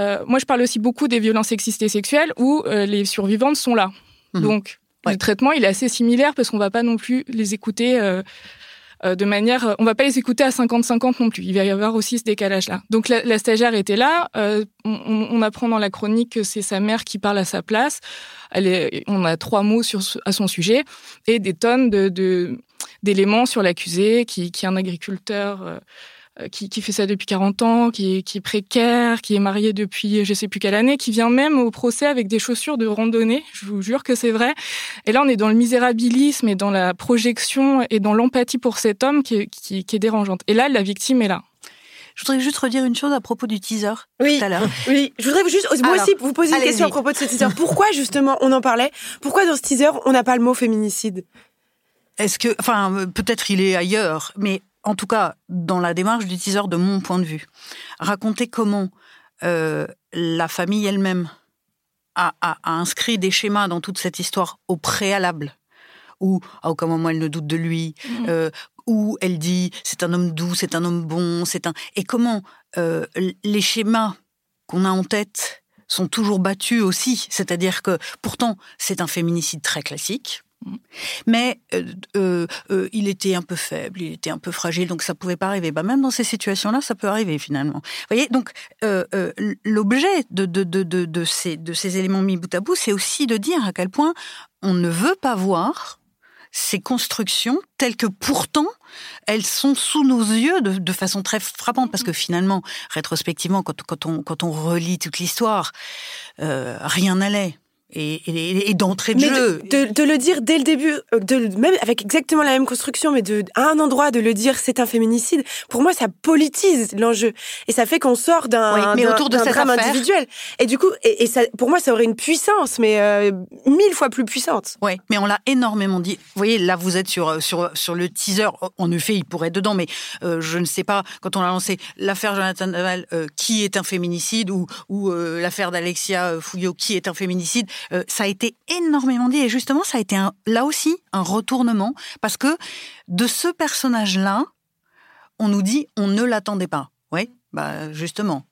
Euh, moi, je parle aussi beaucoup des violences sexistes et sexuelles où euh, les survivantes sont là. Mhm. Donc, le traitement, il est assez similaire parce qu'on va pas non plus les écouter euh, de manière... On va pas les écouter à 50-50 non plus. Il va y avoir aussi ce décalage-là. Donc, la, stagiaire était là. On, apprend dans la chronique que c'est sa mère qui parle à sa place. Elle est, on a trois mots sur, à son sujet et des tonnes de d'éléments sur l'accusé qui, qui est un agriculteur qui, qui, fait ça depuis 40 ans, qui est, qui est précaire, qui est marié depuis je sais plus quelle année, qui vient même au procès avec des chaussures de randonnée. Je vous jure que c'est vrai. Et là, on est dans le misérabilisme et dans la projection et dans l'empathie pour cet homme qui, qui, qui est dérangeante. Et là, la victime est là. Je voudrais juste redire une chose à propos du teaser oui, tout à l'heure. Oui, je voudrais juste, moi aussi, vous poser une question à propos de ce teaser. Pourquoi, justement, on en parlait? Pourquoi dans ce teaser, on n'a pas le mot féminicide? Est-ce que, enfin, peut-être il est ailleurs, mais en tout cas dans la démarche du teaser de mon point de vue, raconter comment euh, la famille elle-même a, inscrit des schémas dans toute cette histoire au préalable, où à aucun moment elle ne doute de lui, mmh. euh, où elle dit c'est un homme doux, c'est un homme bon, c'est un et comment euh, les schémas qu'on a en tête sont toujours battus aussi, c'est-à-dire que pourtant c'est un féminicide très classique mais euh, euh, euh, il était un peu faible, il était un peu fragile, donc ça pouvait pas arriver. Bah, même dans ces situations-là, ça peut arriver finalement. Vous voyez, donc l'objet de, de, de, de, ces, de ces éléments mis bout à bout, c'est aussi de dire à quel point on ne veut pas voir ces constructions telles que pourtant elles sont sous nos yeux de, de façon très frappante parce que finalement, rétrospectivement, quand, quand, on, quand on relit toute l'histoire, rien n'allait et, d'entrée de jeu. De, le dire dès le début, euh, de, même avec exactement la même construction, mais de, à un endroit de le dire c'est un féminicide, pour moi ça politise l'enjeu. Et ça fait qu'on sort d'un oui, autour de drame individuel. Et du coup, et, ça, pour moi ça aurait une puissance, mais euh, mille fois plus puissante. Oui, mais on l'a énormément dit. Vous voyez, là vous êtes sur, sur, sur le teaser. En effet, il pourrait être dedans, mais euh, je ne sais pas, quand on a lancé l'affaire Jonathan Naval, qui est un féminicide, ou, ou l'affaire d'Alexia Fouillot, qui est un féminicide, euh, ça a été énormément dit et justement ça a été là aussi un retournement parce que de ce personnage-là, on nous dit on ne l'attendait pas. Oui, bah justement.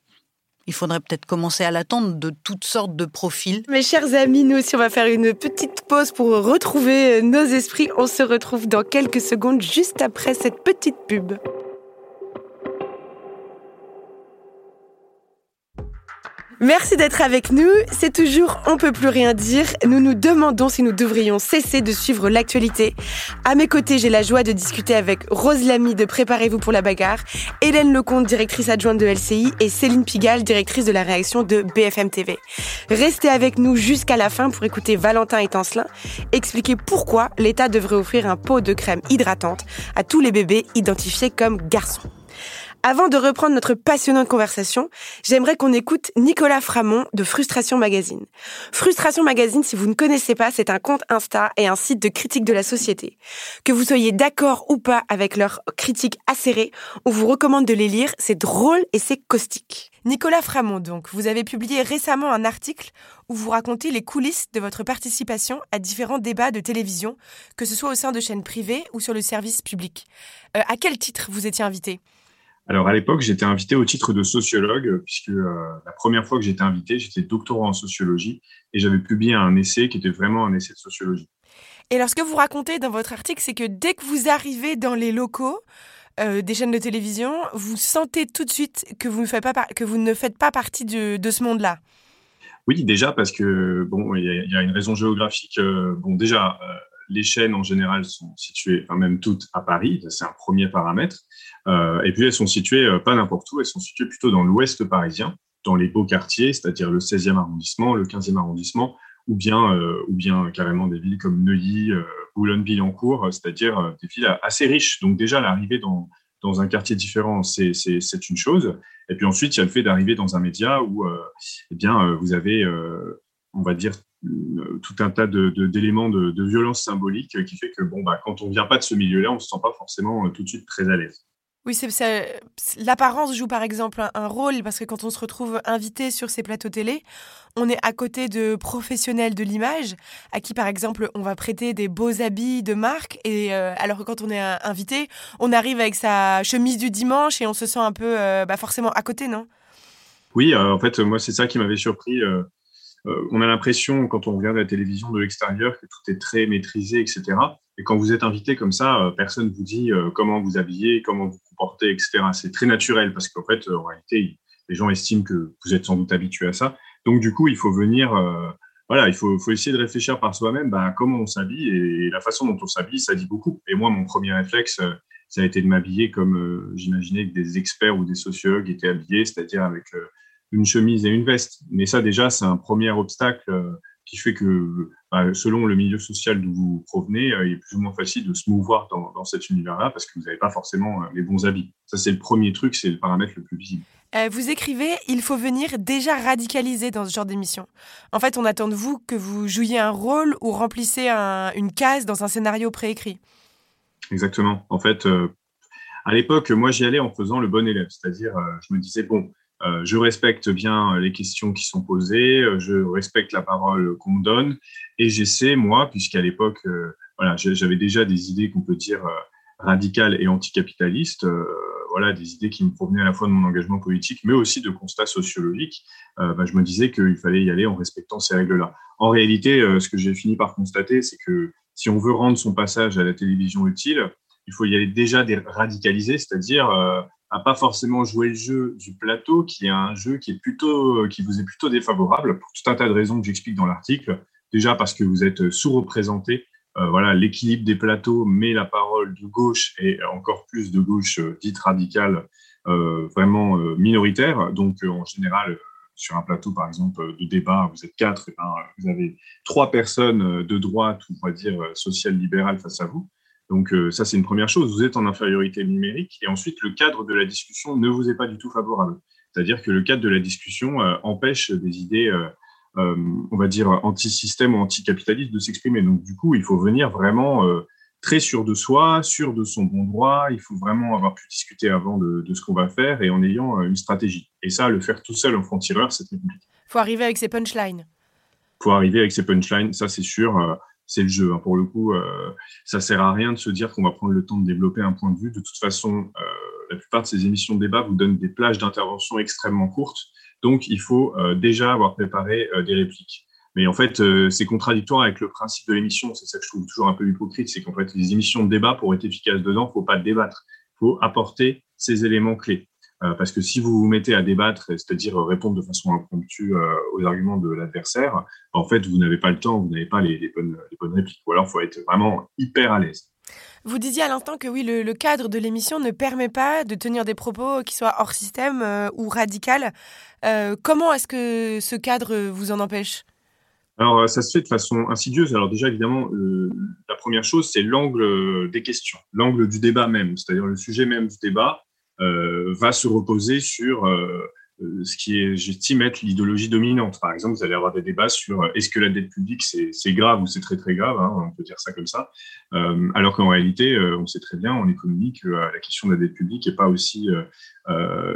Il faudrait peut-être commencer à l'attendre de toutes sortes de profils. Mes chers amis, nous aussi, on va faire une petite pause pour retrouver nos esprits. On se retrouve dans quelques secondes, juste après cette petite pub. Merci d'être avec nous. C'est toujours On peut plus rien dire. Nous nous demandons si nous devrions cesser de suivre l'actualité. À mes côtés, j'ai la joie de discuter avec Rose Lamy de Préparez-vous pour la bagarre, Hélène Lecomte, directrice adjointe de LCI, et Céline Pigalle, directrice de la réaction de BFM TV. Restez avec nous jusqu'à la fin pour écouter Valentin et Tancelin expliquer pourquoi l'État devrait offrir un pot de crème hydratante à tous les bébés identifiés comme garçons. Avant de reprendre notre passionnante conversation, j'aimerais qu'on écoute Nicolas Framont de Frustration Magazine. Frustration Magazine, si vous ne connaissez pas, c'est un compte Insta et un site de critique de la société. Que vous soyez d'accord ou pas avec leurs critiques acérées, on vous recommande de les lire, c'est drôle et c'est caustique. Nicolas Framont, donc, vous avez publié récemment un article où vous racontez les coulisses de votre participation à différents débats de télévision, que ce soit au sein de chaînes privées ou sur le service public. Euh, à quel titre vous étiez invité? Alors à l'époque, j'étais invité au titre de sociologue, puisque euh, la première fois que j'étais invité, j'étais doctorant en sociologie et j'avais publié un essai qui était vraiment un essai de sociologie. Et alors ce que vous racontez dans votre article, c'est que dès que vous arrivez dans les locaux euh, des chaînes de télévision, vous sentez tout de suite que vous ne faites pas, que vous ne faites pas partie de, ce monde-là. Oui, déjà parce que bon, il y, a une raison géographique. Euh, bon, déjà, les chaînes en général sont situées, enfin même toutes à Paris, c'est un premier paramètre. Euh, et puis elles sont situées euh, pas n'importe où, elles sont situées plutôt dans l'ouest parisien, dans les beaux quartiers, c'est-à-dire le 16e arrondissement, le 15e arrondissement, ou bien, euh, ou bien carrément des villes comme Neuilly, Boulogne-Billancourt, c'est-à-dire des villes assez riches. Donc déjà, l'arrivée dans, dans un quartier différent, c'est une chose. Et puis ensuite, il y a le fait d'arriver dans un média où eh bien, vous avez, on va dire, tout un tas d'éléments de, de, violence symbolique qui fait que bon, bah, quand on vient pas de ce milieu-là, on ne se sent pas forcément tout de suite très à l'aise. Oui, c'est l'apparence joue par exemple un, rôle parce que quand on se retrouve invité sur ces plateaux télé, on est à côté de professionnels de l'image à qui par exemple on va prêter des beaux habits de marque et euh, alors que quand on est invité, on arrive avec sa chemise du dimanche et on se sent un peu euh, bah, forcément à côté, non? Oui, euh, en fait moi c'est ça qui m'avait surpris. On a l'impression quand on regarde la télévision de l'extérieur que tout est très maîtrisé, etc. Et quand vous êtes invité comme ça, personne ne vous dit comment vous habillez, comment vous porter, etc. C'est très naturel parce qu'en fait, en réalité, les gens estiment que vous êtes sans doute habitué à ça. Donc, du coup, il faut venir, euh, voilà, il faut, essayer de réfléchir par soi-même bah, comment on s'habille et la façon dont on s'habille, ça dit beaucoup. Et moi, mon premier réflexe, euh, ça a été de m'habiller comme euh, j'imaginais que des experts ou des sociologues étaient habillés, c'est-à-dire avec une chemise et une veste. Mais ça, déjà, c'est un premier obstacle qui fait que, bah, selon le milieu social d'où vous provenez, euh, il est plus ou moins facile de se mouvoir dans, dans cet univers-là parce que vous n'avez pas forcément euh, les bons habits. Ça, c'est le premier truc, c'est le paramètre le plus visible. Euh, vous écrivez Il faut venir déjà radicalisé dans ce genre d'émission. En fait, on attend de vous que vous jouiez un rôle ou remplissez une case dans un scénario préécrit. Exactement. En fait, à l'époque, moi, j'y allais en faisant le bon élève. C'est-à-dire, je me disais, bon, euh, je respecte bien les questions qui sont posées, euh, je respecte la parole qu'on me donne, et j'essaie, moi, puisqu'à l'époque, euh, voilà, j'avais déjà des idées qu'on peut dire radicales et anticapitalistes, voilà, des idées qui me provenaient à la fois de mon engagement politique, mais aussi de constats sociologiques. Bah, je me disais qu'il fallait y aller en respectant ces règles-là. En réalité, ce que j'ai fini par constater, c'est que si on veut rendre son passage à la télévision utile, il faut y aller déjà radicaliser, c'est-à-dire à pas forcément jouer le jeu du plateau, qui est un jeu qui est plutôt, qui vous est plutôt défavorable pour tout un tas de raisons que j'explique dans l'article. Déjà parce que vous êtes sous-représenté. Euh, voilà, l'équilibre des plateaux met la parole de gauche et encore plus de gauche euh, dite radicale, euh, vraiment minoritaire. Donc en général, sur un plateau, par exemple, de débat, vous êtes quatre, et ben, vous avez trois personnes de droite, ou on va dire social-libérale face à vous. Donc ça, c'est une première chose. Vous êtes en infériorité numérique, et ensuite, le cadre de la discussion ne vous est pas du tout favorable. C'est-à-dire que le cadre de la discussion empêche des idées euh, on va dire, anti-système ou anti-capitaliste de s'exprimer. Donc, du coup, il faut venir vraiment euh, très sûr de soi, sûr de son bon droit. Il faut vraiment avoir pu discuter avant de, ce qu'on va faire et en ayant euh, une stratégie. Et ça, le faire tout seul en franc-tireur, c'est très compliqué. Il faut arriver avec ses punchlines. Il faut arriver avec ses punchlines, ça c'est sûr. C'est le jeu. Hein. Pour le coup, ça sert à rien de se dire qu'on va prendre le temps de développer un point de vue. De toute façon, la plupart de ces émissions de débat vous donnent des plages d'intervention extrêmement courtes. Donc, il faut euh, déjà avoir préparé euh, des répliques. Mais en fait, euh, c'est contradictoire avec le principe de l'émission. C'est ça que je trouve toujours un peu hypocrite. C'est qu'en fait, les émissions de débat, pour être efficaces dedans, il ne faut pas débattre. Il faut apporter ces éléments clés. Parce que si vous vous mettez à débattre, c'est-à-dire répondre de façon impromptue aux arguments de l'adversaire, en fait, vous n'avez pas le temps, vous n'avez pas les, bonnes, les bonnes répliques. Ou alors, il faut être vraiment hyper à l'aise. Vous disiez à l'instant que oui, le, cadre de l'émission ne permet pas de tenir des propos qui soient hors système euh, ou radical. Euh, comment est-ce que ce cadre vous en empêche? Alors, euh, ça se fait de façon insidieuse. Alors déjà, évidemment, la première chose, c'est l'angle des questions, l'angle du débat même, c'est-à-dire le sujet même du débat va se reposer sur euh, ce qui est, j'estime, être l'idéologie dominante. Par exemple, vous allez avoir des débats sur euh, est-ce que la dette publique, c'est grave ou c'est très très grave, hein, on peut dire ça comme ça, euh, alors qu'en réalité, on sait très bien en économie que la question de la dette publique n'est pas aussi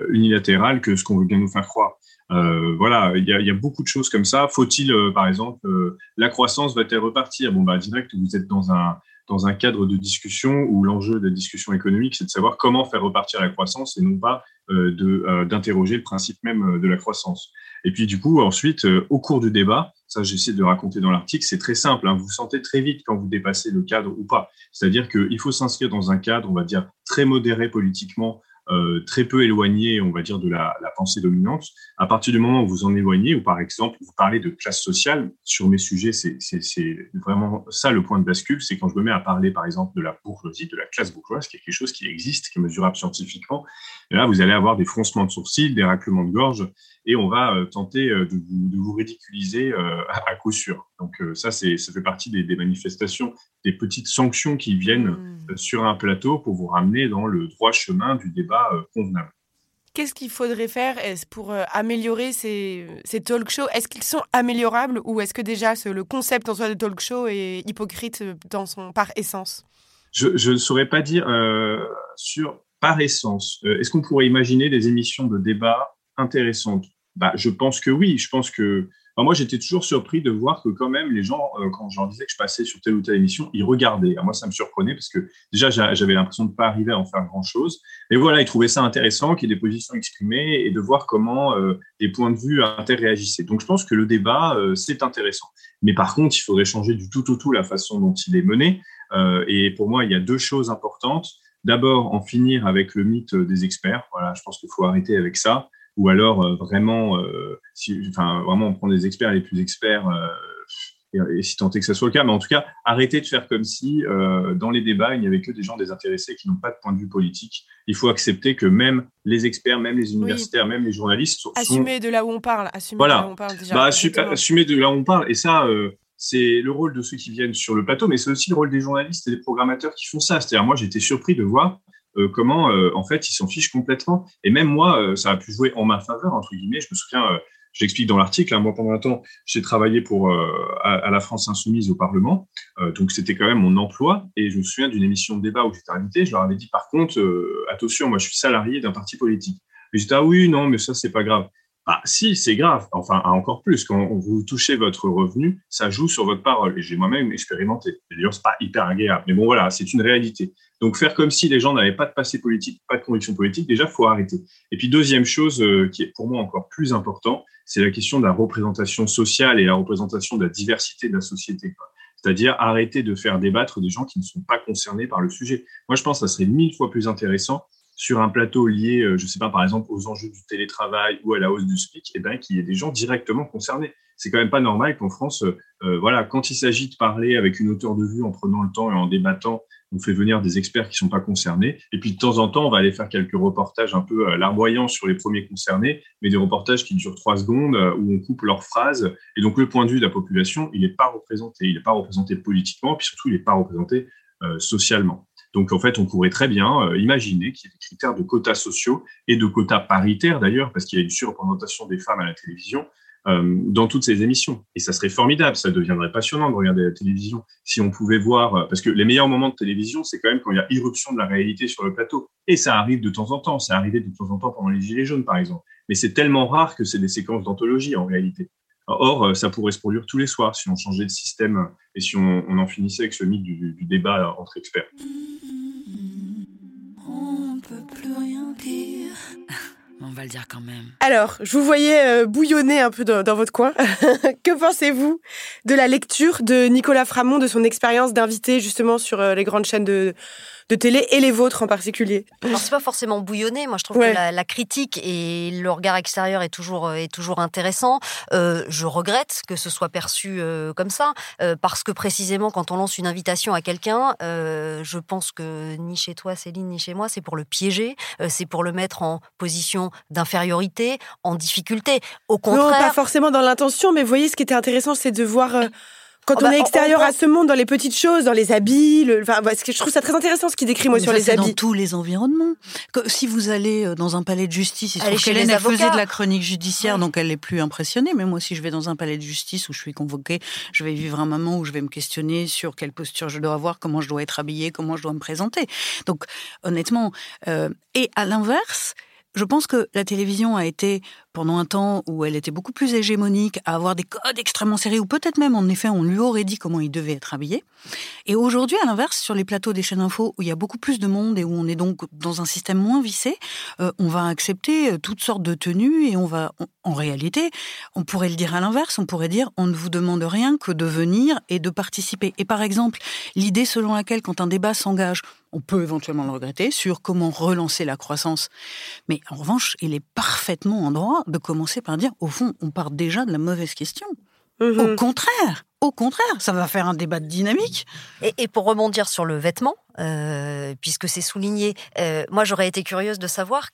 unilatérale que ce qu'on veut bien nous faire croire. voilà, il y, y, a beaucoup de choses comme ça. Faut-il, par exemple, la croissance va-t-elle repartir? Bon, bah, direct, vous êtes dans un, dans un cadre de discussion où l'enjeu de la discussion économique, c'est de savoir comment faire repartir la croissance et non pas euh, euh, d'interroger le principe même euh, de la croissance. Et puis du coup, ensuite, au cours du débat, ça j'essaie de raconter dans l'article, c'est très simple, hein, vous sentez très vite quand vous dépassez le cadre ou pas. C'est-à-dire qu'il faut s'inscrire dans un cadre, on va dire, très modéré politiquement, euh, très peu éloigné, on va dire, de la, pensée dominante. À partir du moment où vous en éloignez, ou par exemple, vous parlez de classe sociale, sur mes sujets, c'est vraiment ça le point de bascule, c'est quand je me mets à parler, par exemple, de la bourgeoisie, de la classe bourgeoise, qui est quelque chose qui existe, qui est mesurable scientifiquement. Et là, vous allez avoir des froncements de sourcils, des raclements de gorge, et on va euh, tenter euh, de vous, ridiculiser à, coup sûr. Donc ça, ça fait partie des, des manifestations des petites sanctions qui viennent mmh. euh, sur un plateau pour vous ramener dans le droit chemin du débat euh, convenable. Qu'est-ce qu'il faudrait faire pour euh, améliorer ces, ces talk shows? Est-ce qu'ils sont améliorables ou est-ce que déjà le concept en soi de talk show est hypocrite dans son, par essence? Je ne saurais pas dire sur par essence. est-ce qu'on pourrait imaginer des émissions de débat intéressantes? Bah, Je pense que oui. Je pense que moi, j'étais toujours surpris de voir que quand même les gens, euh, quand je leur disais que je passais sur telle ou telle émission, ils regardaient. moi, ça me surprenait parce que déjà, j'avais l'impression de ne pas arriver à en faire grand-chose. Mais voilà, ils trouvaient ça intéressant qu'il y ait des positions exprimées et de voir comment euh, les points de vue interréagissaient. Donc, je pense que le débat, euh, c'est intéressant. Mais par contre, il faudrait changer du tout au tout la façon dont il est mené. et pour moi, il y a deux choses importantes. D'abord, en finir avec le mythe des experts. Voilà, je pense qu'il faut arrêter avec ça ou alors euh, vraiment, euh, si, enfin, vraiment on prend des experts les plus experts euh, et, si tant est que ce soit le cas, mais en tout cas, arrêtez de faire comme si dans les débats, il n'y avait que des gens désintéressés qui n'ont pas de point de vue politique. Il faut accepter que même les experts, même les universitaires, même les journalistes sont... Assumer de là où on parle, assumer de là où on parle déjà. Bah, assumer de là où on parle, et ça, c'est le rôle de ceux qui viennent sur le plateau, mais c'est aussi le rôle des journalistes et des programmateurs qui font ça. C'est-à-dire, moi, j'étais surpris de voir euh, comment euh, en fait ils s'en fichent complètement. Et même moi, euh, ça a pu jouer en ma faveur entre guillemets. Je me souviens, j'explique dans l'article. Hein, moi, pendant un temps, j'ai travaillé pour à, la France insoumise au Parlement, donc c'était quand même mon emploi. Et je me souviens d'une émission de débat où j'étais invité. Je leur avais dit par contre, attention, moi je suis salarié d'un parti politique. Ils disaient ah oui, non, mais ça c'est pas grave. Ah, si, c'est grave. Enfin, encore plus. Quand vous touchez votre revenu, ça joue sur votre parole. Et j'ai moi-même expérimenté. D'ailleurs, c'est pas hyper agréable. Mais bon, voilà, c'est une réalité. Donc, faire comme si les gens n'avaient pas de passé politique, pas de conviction politique, déjà, faut arrêter. Et puis, deuxième chose euh, qui est pour moi encore plus important, c'est la question de la représentation sociale et la représentation de la diversité de la société. C'est-à-dire arrêter de faire débattre des gens qui ne sont pas concernés par le sujet. Moi, je pense que ça serait mille fois plus intéressant sur un plateau lié, euh, je ne sais pas, par exemple, aux enjeux du télétravail ou à la hausse du SMIC, eh ben, qu'il y ait des gens directement concernés. C'est quand même pas normal qu'en France, euh, euh, voilà, quand il s'agit de parler avec une hauteur de vue en prenant le temps et en débattant on fait venir des experts qui ne sont pas concernés. Et puis de temps en temps, on va aller faire quelques reportages un peu larmoyants sur les premiers concernés, mais des reportages qui durent trois secondes, où on coupe leurs phrases. Et donc le point de vue de la population, il n'est pas représenté. Il n'est pas représenté politiquement, puis surtout, il n'est pas représenté socialement. Donc, en fait, on pourrait très bien imaginer qu'il y ait des critères de quotas sociaux et de quotas paritaires, d'ailleurs, parce qu'il y a une surreprésentation des femmes à la télévision, euh, dans toutes ces émissions. Et ça serait formidable, ça deviendrait passionnant de regarder la télévision. Si on pouvait voir, euh, parce que les meilleurs moments de télévision, c'est quand même quand il y a irruption de la réalité sur le plateau. Et ça arrive de temps en temps, ça arrivait de temps en temps pendant les Gilets jaunes, par exemple. Mais c'est tellement rare que c'est des séquences d'anthologie, en réalité. Or, euh, ça pourrait se produire tous les soirs si on changeait de système et si on, en finissait avec ce mythe du, du débat entre experts. On peut plus rien dire. On va le dire quand même. Alors, je vous voyais euh, bouillonner un peu dans, votre coin. que pensez-vous de la lecture de Nicolas Framont, de son expérience d'invité justement sur euh, les grandes chaînes de, de télé et les vôtres en particulier Alors c'est pas forcément bouillonné. Moi je trouve que la, critique et le regard extérieur est toujours euh, est toujours intéressant. Euh, je regrette que ce soit perçu euh, comme ça parce que précisément quand on lance une invitation à quelqu'un, je pense que ni chez toi Céline ni chez moi c'est pour le piéger, c'est pour le mettre en position d'infériorité, en difficulté. Au contraire, non pas forcément dans l'intention, mais vous voyez ce qui était intéressant c'est de voir quand oh on bah, est extérieur à ce monde, dans les petites choses, dans les habits, le... enfin, parce que je trouve ça très intéressant ce qu'il décrit moi sur les habits. Dans tous les environnements. si vous allez euh, dans un palais de justice, il se trouve qu'Hélène faisait de la chronique judiciaire, donc elle est plus impressionnée. Mais moi, si je vais dans un palais de justice où je suis convoquée, je vais vivre un moment où je vais me questionner sur quelle posture je dois avoir, comment je dois être habillée, comment je dois me présenter. Donc, honnêtement, euh, et à l'inverse, je pense que la télévision a été pendant un temps où elle était beaucoup plus hégémonique, à avoir des codes extrêmement serrés, ou peut-être même en effet on lui aurait dit comment il devait être habillé. Et aujourd'hui, à l'inverse, sur les plateaux des chaînes info où il y a beaucoup plus de monde et où on est donc dans un système moins vissé, euh, on va accepter euh, toutes sortes de tenues et on va, en réalité, on pourrait le dire à l'inverse, on pourrait dire on ne vous demande rien que de venir et de participer. Et par exemple, l'idée selon laquelle quand un débat s'engage, on peut éventuellement le regretter sur comment relancer la croissance. Mais en revanche, il est parfaitement en droit de commencer par dire, au fond, on part déjà de la mauvaise question. Mhm. Au contraire, au contraire, ça va faire un débat de dynamique. Et, pour rebondir sur le vêtement, euh, puisque c'est souligné, euh, moi j'aurais été curieuse de savoir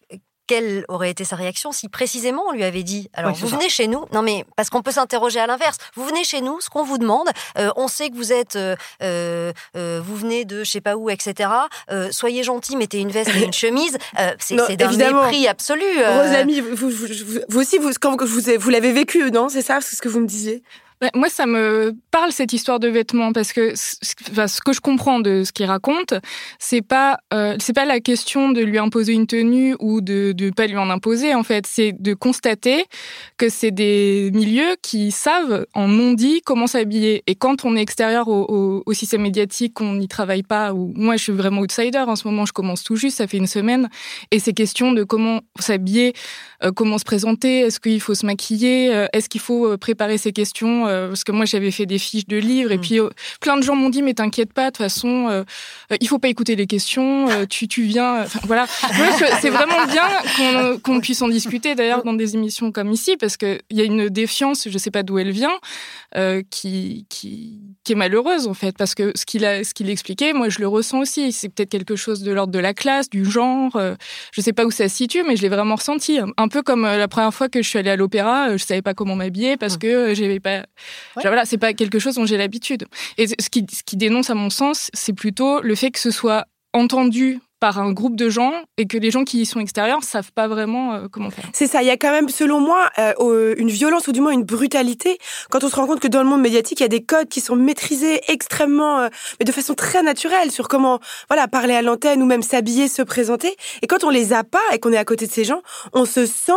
quelle aurait été sa réaction si précisément on lui avait dit alors vous venez chez nous non mais parce qu'on peut s'interroger à l'inverse vous venez chez nous ce qu'on vous demande euh, on sait que vous êtes euh, euh, vous venez de je sais pas où etc soyez gentil mettez une veste et une chemise c'est d'un mépris absolu Rosalie vous, vous, vous, aussi vous quand vous, vous l'avez vécu non c'est ça ce que vous me disiez? Moi, ça me parle cette histoire de vêtements parce que enfin, ce que je comprends de ce qu'il raconte, c'est pas euh, c'est pas la question de lui imposer une tenue ou de de pas lui en imposer. En fait, c'est de constater que c'est des milieux qui savent en non dit comment s'habiller. Et quand on est extérieur au, au, système médiatique, qu'on n'y travaille pas. Ou moi, je suis vraiment outsider en ce moment. Je commence tout juste, ça fait une semaine, et ces questions de comment s'habiller, euh, comment se présenter, est-ce qu'il faut se maquiller, euh, est-ce qu'il faut préparer ces questions euh, parce que moi j'avais fait des fiches de livres et mm. puis euh, plein de gens m'ont dit mais t'inquiète pas de toute façon euh, il faut pas écouter les questions tu tu viens voilà c'est vraiment bien qu'on puisse en discuter d'ailleurs dans des émissions comme ici parce que il y a une défiance je sais pas d'où elle vient qui, qui qui est malheureuse en fait parce que ce qu'il a ce qu'il expliquait moi je le ressens aussi c'est peut-être quelque chose de l'ordre de la classe du genre je sais pas où ça se situe mais je l'ai vraiment ressenti un peu comme la première fois que je suis allée à l'opéra je savais pas comment m'habiller parce mm. que j'avais pas voilà, c'est pas quelque chose dont j'ai l'habitude. Et ce qui, ce qui dénonce, à mon sens, c'est plutôt le fait que ce soit entendu par un groupe de gens et que les gens qui y sont extérieurs savent pas vraiment euh, comment faire. C'est ça, il y a quand même, selon moi, euh, une violence ou du moins une brutalité quand on se rend compte que dans le monde médiatique, il y a des codes qui sont maîtrisés extrêmement, euh, mais de façon très naturelle sur comment, voilà, parler à l'antenne ou même s'habiller, se présenter. Et quand on les a pas et qu'on est à côté de ces gens, on se sent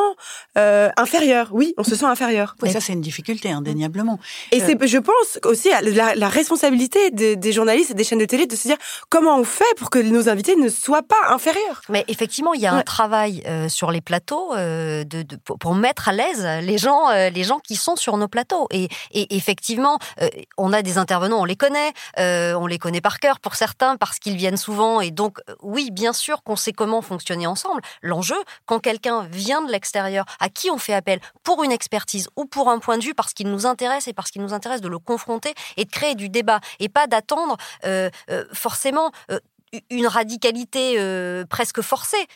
inférieur. Oui, on se sent inférieur. Oui, ça c'est une difficulté indéniablement. Et c'est, je pense aussi la, la responsabilité des, des journalistes et des chaînes de télé de se dire comment on fait pour que nos invités ne soient pas inférieur. Mais effectivement, il y a un travail euh, sur les plateaux euh, de, pour mettre à l'aise les gens, euh, les gens qui sont sur nos plateaux. Et, et effectivement, on a des intervenants, on les connaît, on les connaît par cœur pour certains parce qu'ils viennent souvent. Et donc, oui, bien sûr qu'on sait comment fonctionner ensemble. L'enjeu, quand quelqu'un vient de l'extérieur, à qui on fait appel pour une expertise ou pour un point de vue parce qu'il nous intéresse et parce qu'il nous intéresse de le confronter et de créer du débat et pas d'attendre forcément une radicalité euh, presque forcée.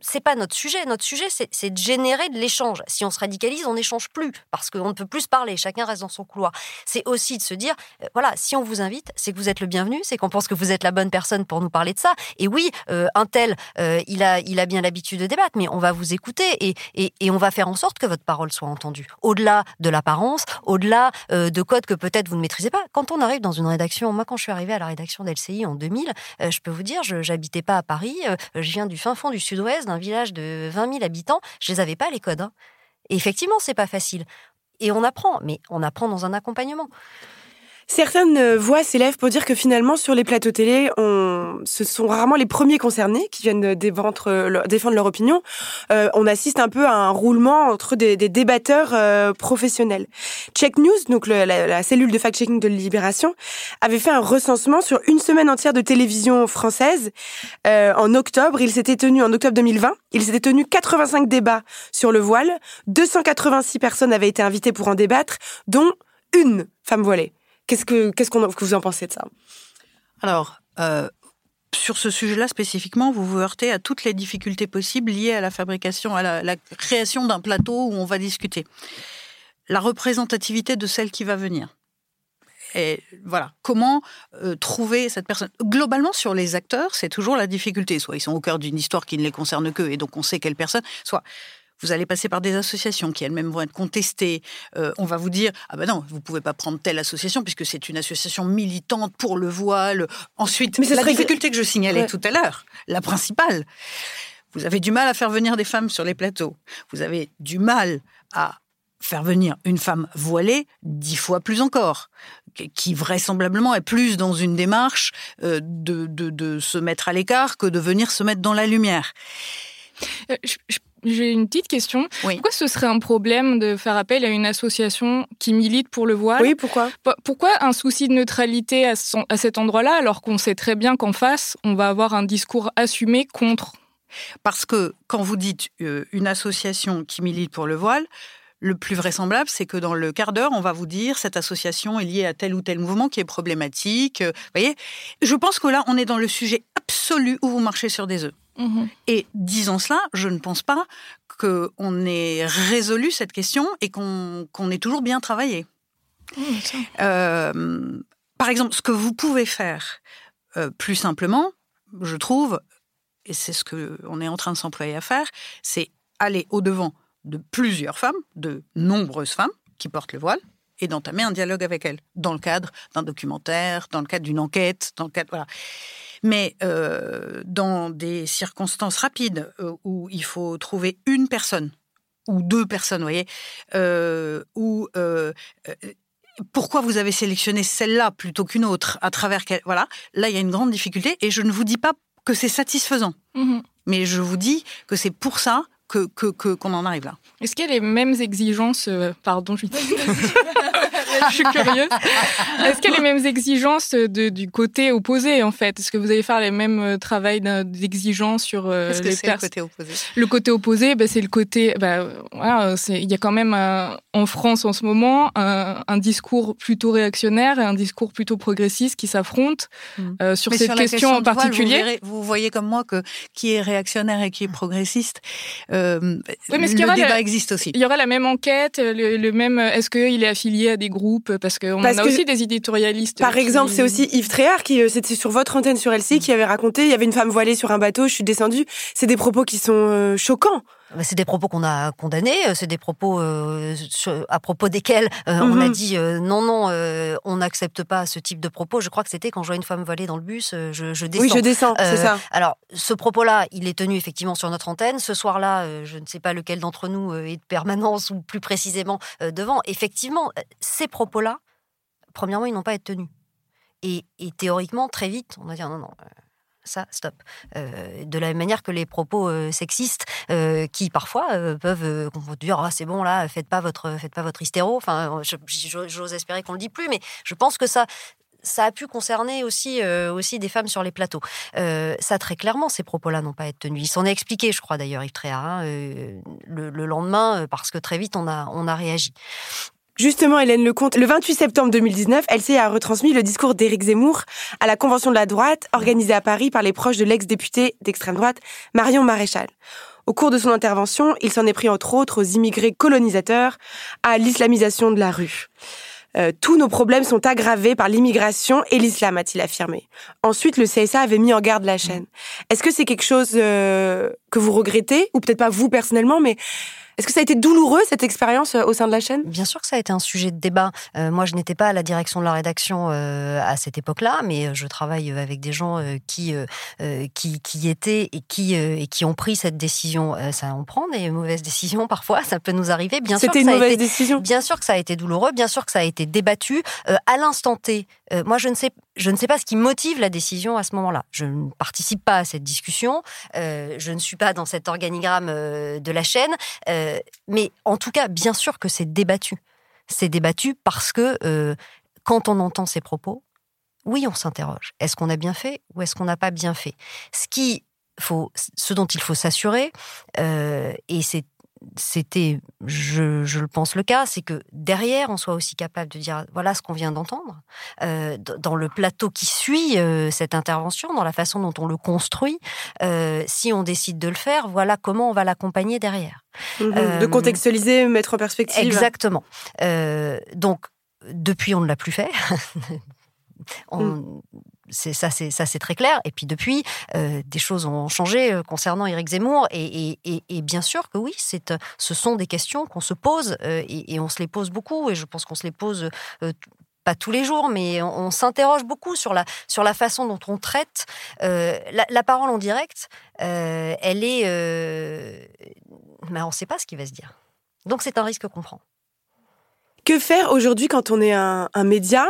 C'est pas notre sujet. Notre sujet, c'est de générer de l'échange. Si on se radicalise, on n'échange plus parce qu'on ne peut plus se parler. Chacun reste dans son couloir. C'est aussi de se dire, euh, voilà, si on vous invite, c'est que vous êtes le bienvenu, c'est qu'on pense que vous êtes la bonne personne pour nous parler de ça. Et oui, euh, un tel, il a, il a bien l'habitude de débattre, mais on va vous écouter et, et, et, on va faire en sorte que votre parole soit entendue. Au-delà de l'apparence, au-delà de codes que peut-être vous ne maîtrisez pas. Quand on arrive dans une rédaction, moi, quand je suis arrivée à la rédaction d'LCI en 2000, je peux vous dire, je n'habitais pas à Paris, euh, je viens du fin fond du sud-ouest, d'un village de 20 000 habitants, je les avais pas les codes. Hein. Et effectivement, c'est pas facile. Et on apprend, mais on apprend dans un accompagnement. Certaines voix s'élèvent pour dire que finalement, sur les plateaux télé, ce sont rarement les premiers concernés qui viennent défendre, défendre leur opinion. Euh, on assiste un peu à un roulement entre des, débatteurs euh, professionnels. Check News, donc la, cellule de fact-checking de Libération, avait fait un recensement sur une semaine entière de télévision française. Euh, en octobre, il s'était tenu, en octobre 2020, il s'était tenu 85 débats sur le voile. 286 personnes avaient été invitées pour en débattre, dont une femme voilée. Qu'est-ce que qu'est-ce qu'on que vous en pensez de ça? Alors. Euh, sur ce sujet-là spécifiquement, vous vous heurtez à toutes les difficultés possibles liées à la fabrication, à la, création d'un plateau où on va discuter. La représentativité de celle qui va venir. Et voilà, comment euh, trouver cette personne? Globalement, sur les acteurs, c'est toujours la difficulté. Soit ils sont au cœur d'une histoire qui ne les concerne qu'eux, et donc on sait quelle personne. Soit vous allez passer par des associations qui elles-mêmes vont être contestées. Euh, on va vous dire ah ben non, vous pouvez pas prendre telle association puisque c'est une association militante pour le voile. Ensuite, Mais la difficulté que je signalais ouais. tout à l'heure, la principale, vous avez du mal à faire venir des femmes sur les plateaux. Vous avez du mal à faire venir une femme voilée dix fois plus encore, qui vraisemblablement est plus dans une démarche euh, de, de, de, se mettre à l'écart que de venir se mettre dans la lumière. Euh, je, je j'ai une petite question. Oui. Pourquoi ce serait un problème de faire appel à une association qui milite pour le voile? Oui, pourquoi? Pourquoi un souci de neutralité à, son, à cet endroit-là, alors qu'on sait très bien qu'en face, on va avoir un discours assumé contre? Parce que quand vous dites euh, une association qui milite pour le voile, le plus vraisemblable, c'est que dans le quart d'heure, on va vous dire cette association est liée à tel ou tel mouvement qui est problématique. Vous voyez? Je pense que là, on est dans le sujet absolu où vous marchez sur des œufs. Mmh. Et disant cela, je ne pense pas qu'on ait résolu cette question et qu'on qu ait toujours bien travaillé. Mmh, euh, par exemple, ce que vous pouvez faire euh, plus simplement, je trouve, et c'est ce qu'on est en train de s'employer à faire, c'est aller au-devant de plusieurs femmes, de nombreuses femmes qui portent le voile, et d'entamer un dialogue avec elles, dans le cadre d'un documentaire, dans le cadre d'une enquête, dans le cadre... Voilà. Mais euh, dans des circonstances rapides euh, où il faut trouver une personne ou deux personnes, vous voyez, euh, ou euh, pourquoi vous avez sélectionné celle-là plutôt qu'une autre à travers quelle, voilà, là il y a une grande difficulté et je ne vous dis pas que c'est satisfaisant, mmh. mais je vous dis que c'est pour ça que qu'on que, qu en arrive là. Est-ce qu'il y a les mêmes exigences euh, Pardon, je je suis curieuse. Est-ce qu'il y a les mêmes exigences de, du côté opposé, en fait? Est-ce que vous allez faire les mêmes euh, travail d'exigence sur euh, que le côté opposé? Le côté opposé, bah, c'est le côté... Bah, voilà, il y a quand même un, en France en ce moment un, un, discours plutôt réactionnaire et un discours plutôt progressiste qui s'affrontent mmh. euh, sur Mais cette sur question, question en particulier. Voile, vous, verrez, vous, voyez comme moi que qui est réactionnaire et qui est progressiste. Euh, oui, mais le débat la, existe aussi. Il y aura la même enquête, le, le même. Est-ce qu'il est affilié à des groupes Parce qu'on a que, aussi des éditorialistes. Par qui... exemple, c'est aussi Yves Tréhard qui, euh, c'était sur votre antenne sur LCI, qui avait raconté, il y avait une femme voilée sur un bateau, je suis descendue. C'est des propos qui sont euh, choquants. C'est des propos qu'on a condamnés, c'est des propos euh, à propos desquels euh, Mhm. on a dit euh, non, non, euh, on n'accepte pas ce type de propos. Je crois que c'était quand je vois une femme voilée dans le bus, euh, je, je descends. Oui, je descends, c'est ça. Alors, ce propos-là, il est tenu effectivement sur notre antenne. Ce soir-là, euh, je ne sais pas lequel d'entre nous euh, est de permanence ou plus précisément euh, devant. Effectivement, ces propos-là, premièrement, ils n'ont pas à être tenus. Et, et, théoriquement, très vite, on va dire non, non ça, stop. Euh, de la même manière que les propos euh, sexistes, euh, qui parfois peuvent dire ah c'est bon là, faites pas votre, faites pas votre hystéro. Enfin, j'ose espérer qu'on le dit plus, mais je pense que ça, ça a pu concerner aussi, aussi des femmes sur les plateaux. Ça, très clairement, ces propos-là n'ont pas été tenus. Il s'en est expliqué, je crois d'ailleurs, Yves Tréhard, hein, euh, le, le, lendemain, parce que très vite, on a, on a réagi. Justement, Hélène Lecomte, le 28 septembre 2019, LCI a retransmis le discours d'Éric Zemmour à la Convention de la droite, organisée à Paris par les proches de l'ex-député d'extrême droite Marion Maréchal. Au cours de son intervention, il s'en est pris entre autres aux immigrés colonisateurs, à l'islamisation de la rue. Euh, tous nos problèmes sont aggravés par l'immigration et l'islam, a-t-il affirmé. Ensuite, le CSA avait mis en garde la chaîne. Est-ce que c'est quelque chose euh, que vous regrettez, ou peut-être pas vous personnellement, mais est-ce que ça a été douloureux cette expérience euh, au sein de la chaîne? Bien sûr que ça a été un sujet de débat. Euh, moi, je n'étais pas à la direction de la rédaction euh, à cette époque-là, mais je travaille avec des gens qui qui, qui étaient et qui et qui ont pris cette décision. ça, on prend des mauvaises décisions parfois, ça peut nous arriver. Bien sûr, une mauvaise décision. Bien sûr que ça a été douloureux. Bien sûr que ça a été débattu à l'instant T. moi, je ne sais je ne sais pas ce qui motive la décision à ce moment-là. Je ne participe pas à cette discussion, euh, je ne suis pas dans cet organigramme euh, de la chaîne, euh, mais en tout cas, bien sûr que c'est débattu. C'est débattu parce que quand on entend ces propos, oui, on s'interroge. Est-ce qu'on a bien fait ou est-ce qu'on n'a pas bien fait? Ce qui faut, ce dont il faut s'assurer, et c'est c'était, je, je, le pense, le cas, c'est que derrière, on soit aussi capable de dire voilà ce qu'on vient d'entendre, euh, dans le plateau qui suit euh, cette intervention, dans la façon dont on le construit. Euh, si on décide de le faire, voilà comment on va l'accompagner derrière. Mhm. de contextualiser, mettre en perspective. Exactement. donc, depuis, on ne l'a plus fait. on, mm c'est ça, c'est très clair. Et puis depuis, euh, des choses ont changé euh, concernant Éric Zemmour. Et, bien sûr que oui, euh, ce sont des questions qu'on se pose et, on se les pose beaucoup. Et je pense qu'on se les pose pas tous les jours, mais on, s'interroge beaucoup sur la, façon dont on traite la, parole en direct. elle est, mais on ne sait pas ce qui va se dire. Donc c'est un risque qu'on prend. Que faire aujourd'hui quand on est un média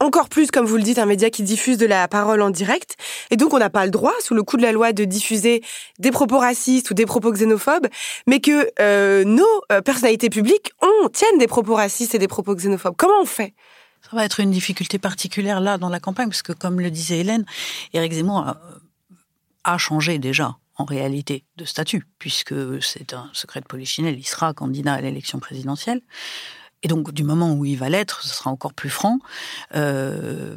encore plus, comme vous le dites, un média qui diffuse de la parole en direct. Et donc, on n'a pas le droit, sous le coup de la loi, de diffuser des propos racistes ou des propos xénophobes, mais que euh, nos euh, personnalités publiques ont, tiennent des propos racistes et des propos xénophobes. Comment on fait? Ça va être une difficulté particulière là dans la campagne, parce que comme le disait Hélène, Éric Zemmour a, a changé déjà en réalité de statut, puisque c'est un secret de polichinelle, il sera candidat à l'élection présidentielle. Et donc, du moment où il va l'être, ce sera encore plus franc. Euh,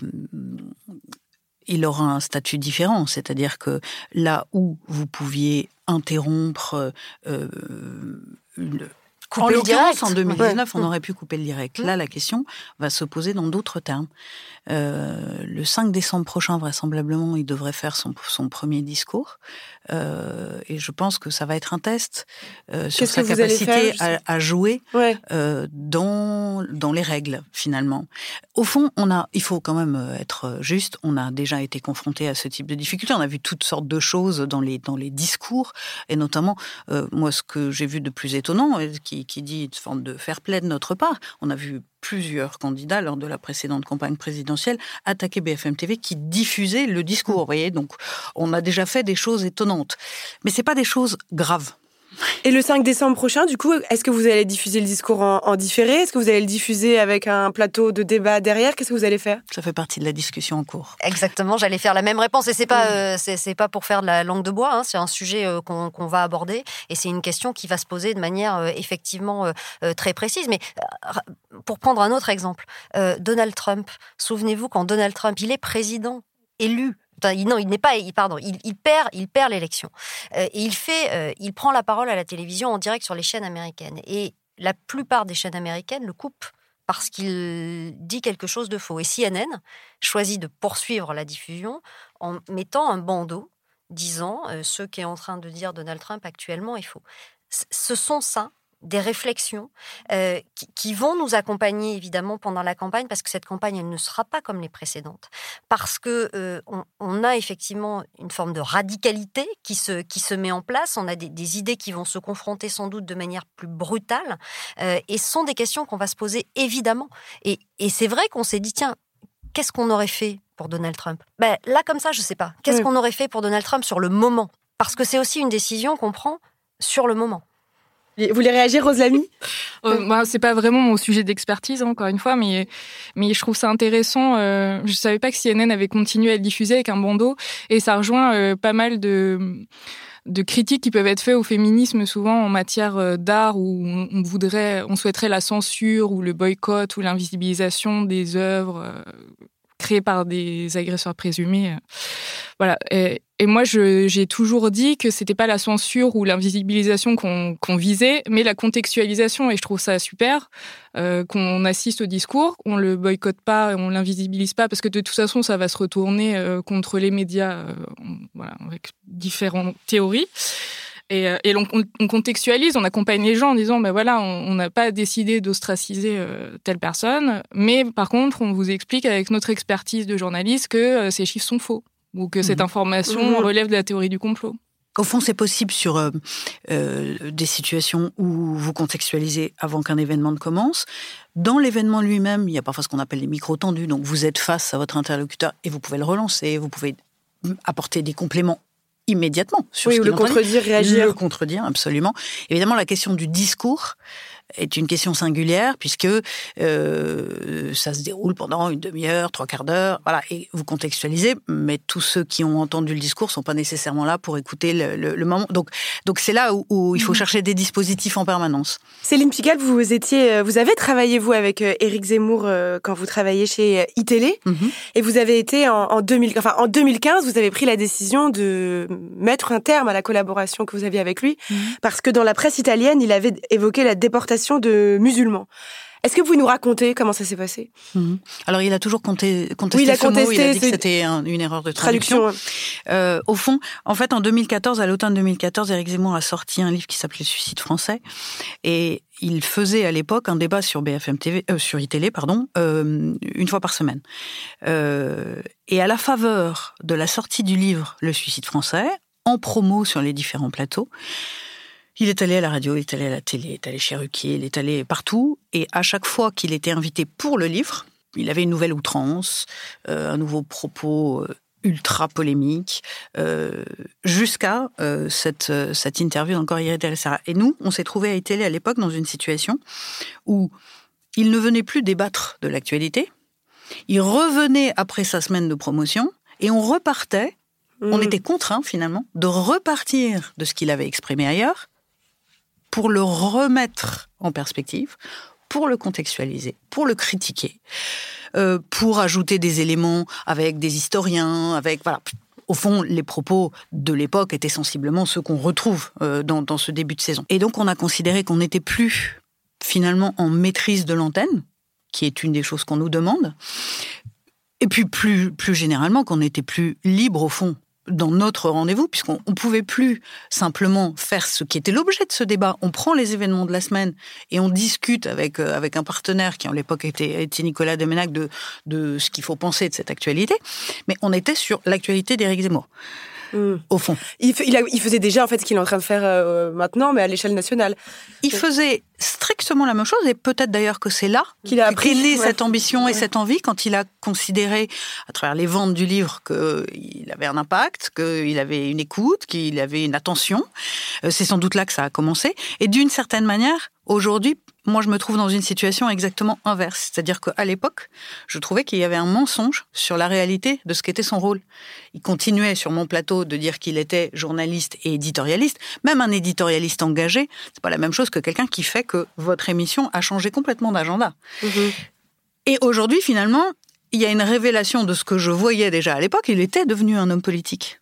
il aura un statut différent, c'est-à-dire que là où vous pouviez interrompre euh, une, en l'occurrence, en 2019, on aurait pu couper le direct. Là, la question va se poser dans d'autres termes. Euh, le 5 décembre prochain, vraisemblablement, il devrait faire son, son premier discours. Euh, et je pense que ça va être un test euh, sur sa capacité à, à, jouer euh, dans, dans les règles, finalement. Au fond, on a, il faut quand même euh, être juste, on a déjà été confronté à ce type de difficultés. On a vu toutes sortes de choses dans les, dans les discours, et notamment, euh, moi, ce que j'ai vu de plus étonnant, qui, qui dit une forme de fair play de notre part, on a vu plusieurs candidats lors de la précédente campagne présidentielle attaquer BFM TV qui diffusait le discours. Vous voyez, donc on a déjà fait des choses étonnantes, mais c'est pas des choses graves. Et le 5 décembre prochain, du coup, est-ce que vous allez diffuser le discours en, différé? Est-ce que vous allez le diffuser avec un plateau de débat derrière? Qu'est-ce que vous allez faire? Ça fait partie de la discussion en cours. Exactement, j'allais faire la même réponse. Et c'est pas, euh, c'est pas pour faire de la langue de bois. Hein. C'est un sujet euh, qu'on va aborder et c'est une question qui va se poser de manière euh, effectivement très précise. Mais pour prendre un autre exemple, Donald Trump. Souvenez-vous quand Donald Trump, il est président élu non, il n'est pas. pardon, il, perd, il perd l'élection. Euh, et il fait, euh, il prend la parole à la télévision en direct sur les chaînes américaines. Et la plupart des chaînes américaines le coupent parce qu'il dit quelque chose de faux. Et CNN choisit de poursuivre la diffusion en mettant un bandeau disant euh, ce qu'est en train de dire Donald Trump actuellement est faux. ce sont ça des réflexions euh, qui, vont nous accompagner évidemment pendant la campagne parce que cette campagne elle ne sera pas comme les précédentes. Parce que euh, on, a effectivement une forme de radicalité qui se qui se met en place. On a des, idées qui vont se confronter sans doute de manière plus brutale euh, et ce sont des questions qu'on va se poser évidemment. Et, et c'est vrai qu'on s'est dit tiens qu'est-ce qu'on aurait fait pour Donald Trump? Ben, là comme ça je sais pas. Qu'est-ce qu'on aurait fait pour Donald Trump sur le moment? Parce que c'est aussi une décision qu'on prend sur le moment vous voulez réagir, Rose Lamy euh, moi, c'est pas vraiment mon sujet d'expertise, hein, encore une fois, mais mais je trouve ça intéressant. Euh, je savais pas que CNN avait continué à le diffuser avec un bandeau, et ça rejoint euh, pas mal de de critiques qui peuvent être faites au féminisme souvent en matière euh, d'art où on voudrait, on souhaiterait la censure ou le boycott ou l'invisibilisation des œuvres euh, créées par des agresseurs présumés. Voilà. Et, moi, j'ai toujours dit que c'était pas la censure ou l'invisibilisation qu'on visait, mais la contextualisation. Et je trouve ça super euh, qu'on assiste au discours, on le boycotte pas, on l'invisibilise pas, parce que de toute façon, ça va se retourner euh, contre les médias, euh, voilà, avec différentes théories. Et, et on, on, contextualise, on accompagne les gens en disant, ben voilà, on n'a pas décidé d'ostraciser telle personne, mais par contre, on vous explique avec notre expertise de journaliste que ces chiffres sont faux ou que cette mhm. information mhm. relève de la théorie du complot. Au fond, c'est possible sur euh, euh, des situations où vous contextualisez avant qu'un événement ne commence. Dans l'événement lui-même, il y a parfois ce qu'on appelle les micros tendus. Donc, vous êtes face à votre interlocuteur et vous pouvez le relancer, vous pouvez apporter des compléments immédiatement sur oui, ce ou le contredire, réagir. Le contredire, absolument. Évidemment, la question du discours, est une question singulière puisque euh, ça se déroule pendant une demi-heure, trois quarts d'heure, voilà, et vous contextualisez, mais tous ceux qui ont entendu le discours sont pas nécessairement là pour écouter le, moment. Donc, donc c'est là où, il faut mhm. chercher des dispositifs en permanence. Céline Pigalle, vous étiez, euh, vous avez travaillé vous avec euh, Éric Zemmour quand vous travailliez chez iTélé, mhm. et vous avez été en, 2000, enfin en 2015, vous avez pris la décision de mettre un terme à la collaboration que vous aviez avec lui, mhm. parce que dans la presse italienne, il avait évoqué la déportation de musulmans. Est-ce que vous nous racontez comment ça s'est passé? Mhm. Alors, il a toujours compté, contesté il a ce mot, il a dit que c'était une erreur de traduction. Euh, au fond, en fait, en 2014, à l'automne 2014, Éric Zemmour a sorti un livre qui s'appelait Suicide français, et il faisait à l'époque un débat sur BFM TV, euh, sur iTélé, pardon, euh, une fois par semaine. et à la faveur de la sortie du livre Le Suicide français, en promo sur les différents plateaux, il est allé à la radio, il est allé à la télé, il est allé chez Ruquier, il est allé partout. Et à chaque fois qu'il était invité pour le livre, il avait une nouvelle outrance, euh, un nouveau propos euh, ultra polémique, euh, jusqu'à cette, cette interview encore hier Sarah. Et nous, on s'est trouvé à télé à l'époque dans une situation où il ne venait plus débattre de l'actualité, il revenait après sa semaine de promotion, et on repartait on mmh. était contraint finalement de repartir de ce qu'il avait exprimé ailleurs pour le remettre en perspective, pour le contextualiser, pour le critiquer, euh, pour ajouter des éléments avec des historiens, avec voilà. Au fond, les propos de l'époque étaient sensiblement ceux qu'on retrouve euh, dans, dans ce début de saison. Et donc, on a considéré qu'on n'était plus finalement en maîtrise de l'antenne, qui est une des choses qu'on nous demande, et puis plus, plus généralement qu'on n'était plus libre au fond dans notre rendez-vous, puisqu'on ne pouvait plus simplement faire ce qui était l'objet de ce débat. On prend les événements de la semaine et on discute avec, euh, avec un partenaire qui, en l'époque, était, était Nicolas Demenac de, de ce qu'il faut penser de cette actualité. Mais on était sur l'actualité d'Éric Zemmour. Hmm. Au fond. Il, il, faisait déjà en fait ce qu'il est en train de faire euh, maintenant, mais à l'échelle nationale. Il faisait strictement la même chose, et peut-être d'ailleurs que c'est là qu'il a pris cette ambition et cette envie quand il a considéré, à travers les ventes du livre, qu'il avait un impact, qu'il avait une écoute, qu'il avait une attention. Euh, c'est sans doute là que ça a commencé. Et d'une certaine manière, aujourd'hui, moi, je me trouve dans une situation exactement inverse. C'est-à-dire qu'à l'époque, je trouvais qu'il y avait un mensonge sur la réalité de ce qu'était son rôle. Il continuait sur mon plateau de dire qu'il était journaliste et éditorialiste. Même un éditorialiste engagé, c'est pas la même chose que quelqu'un qui fait que votre émission a changé complètement d'agenda. Mhm. Et aujourd'hui, finalement, il y a une révélation de ce que je voyais déjà à l'époque. Il était devenu un homme politique.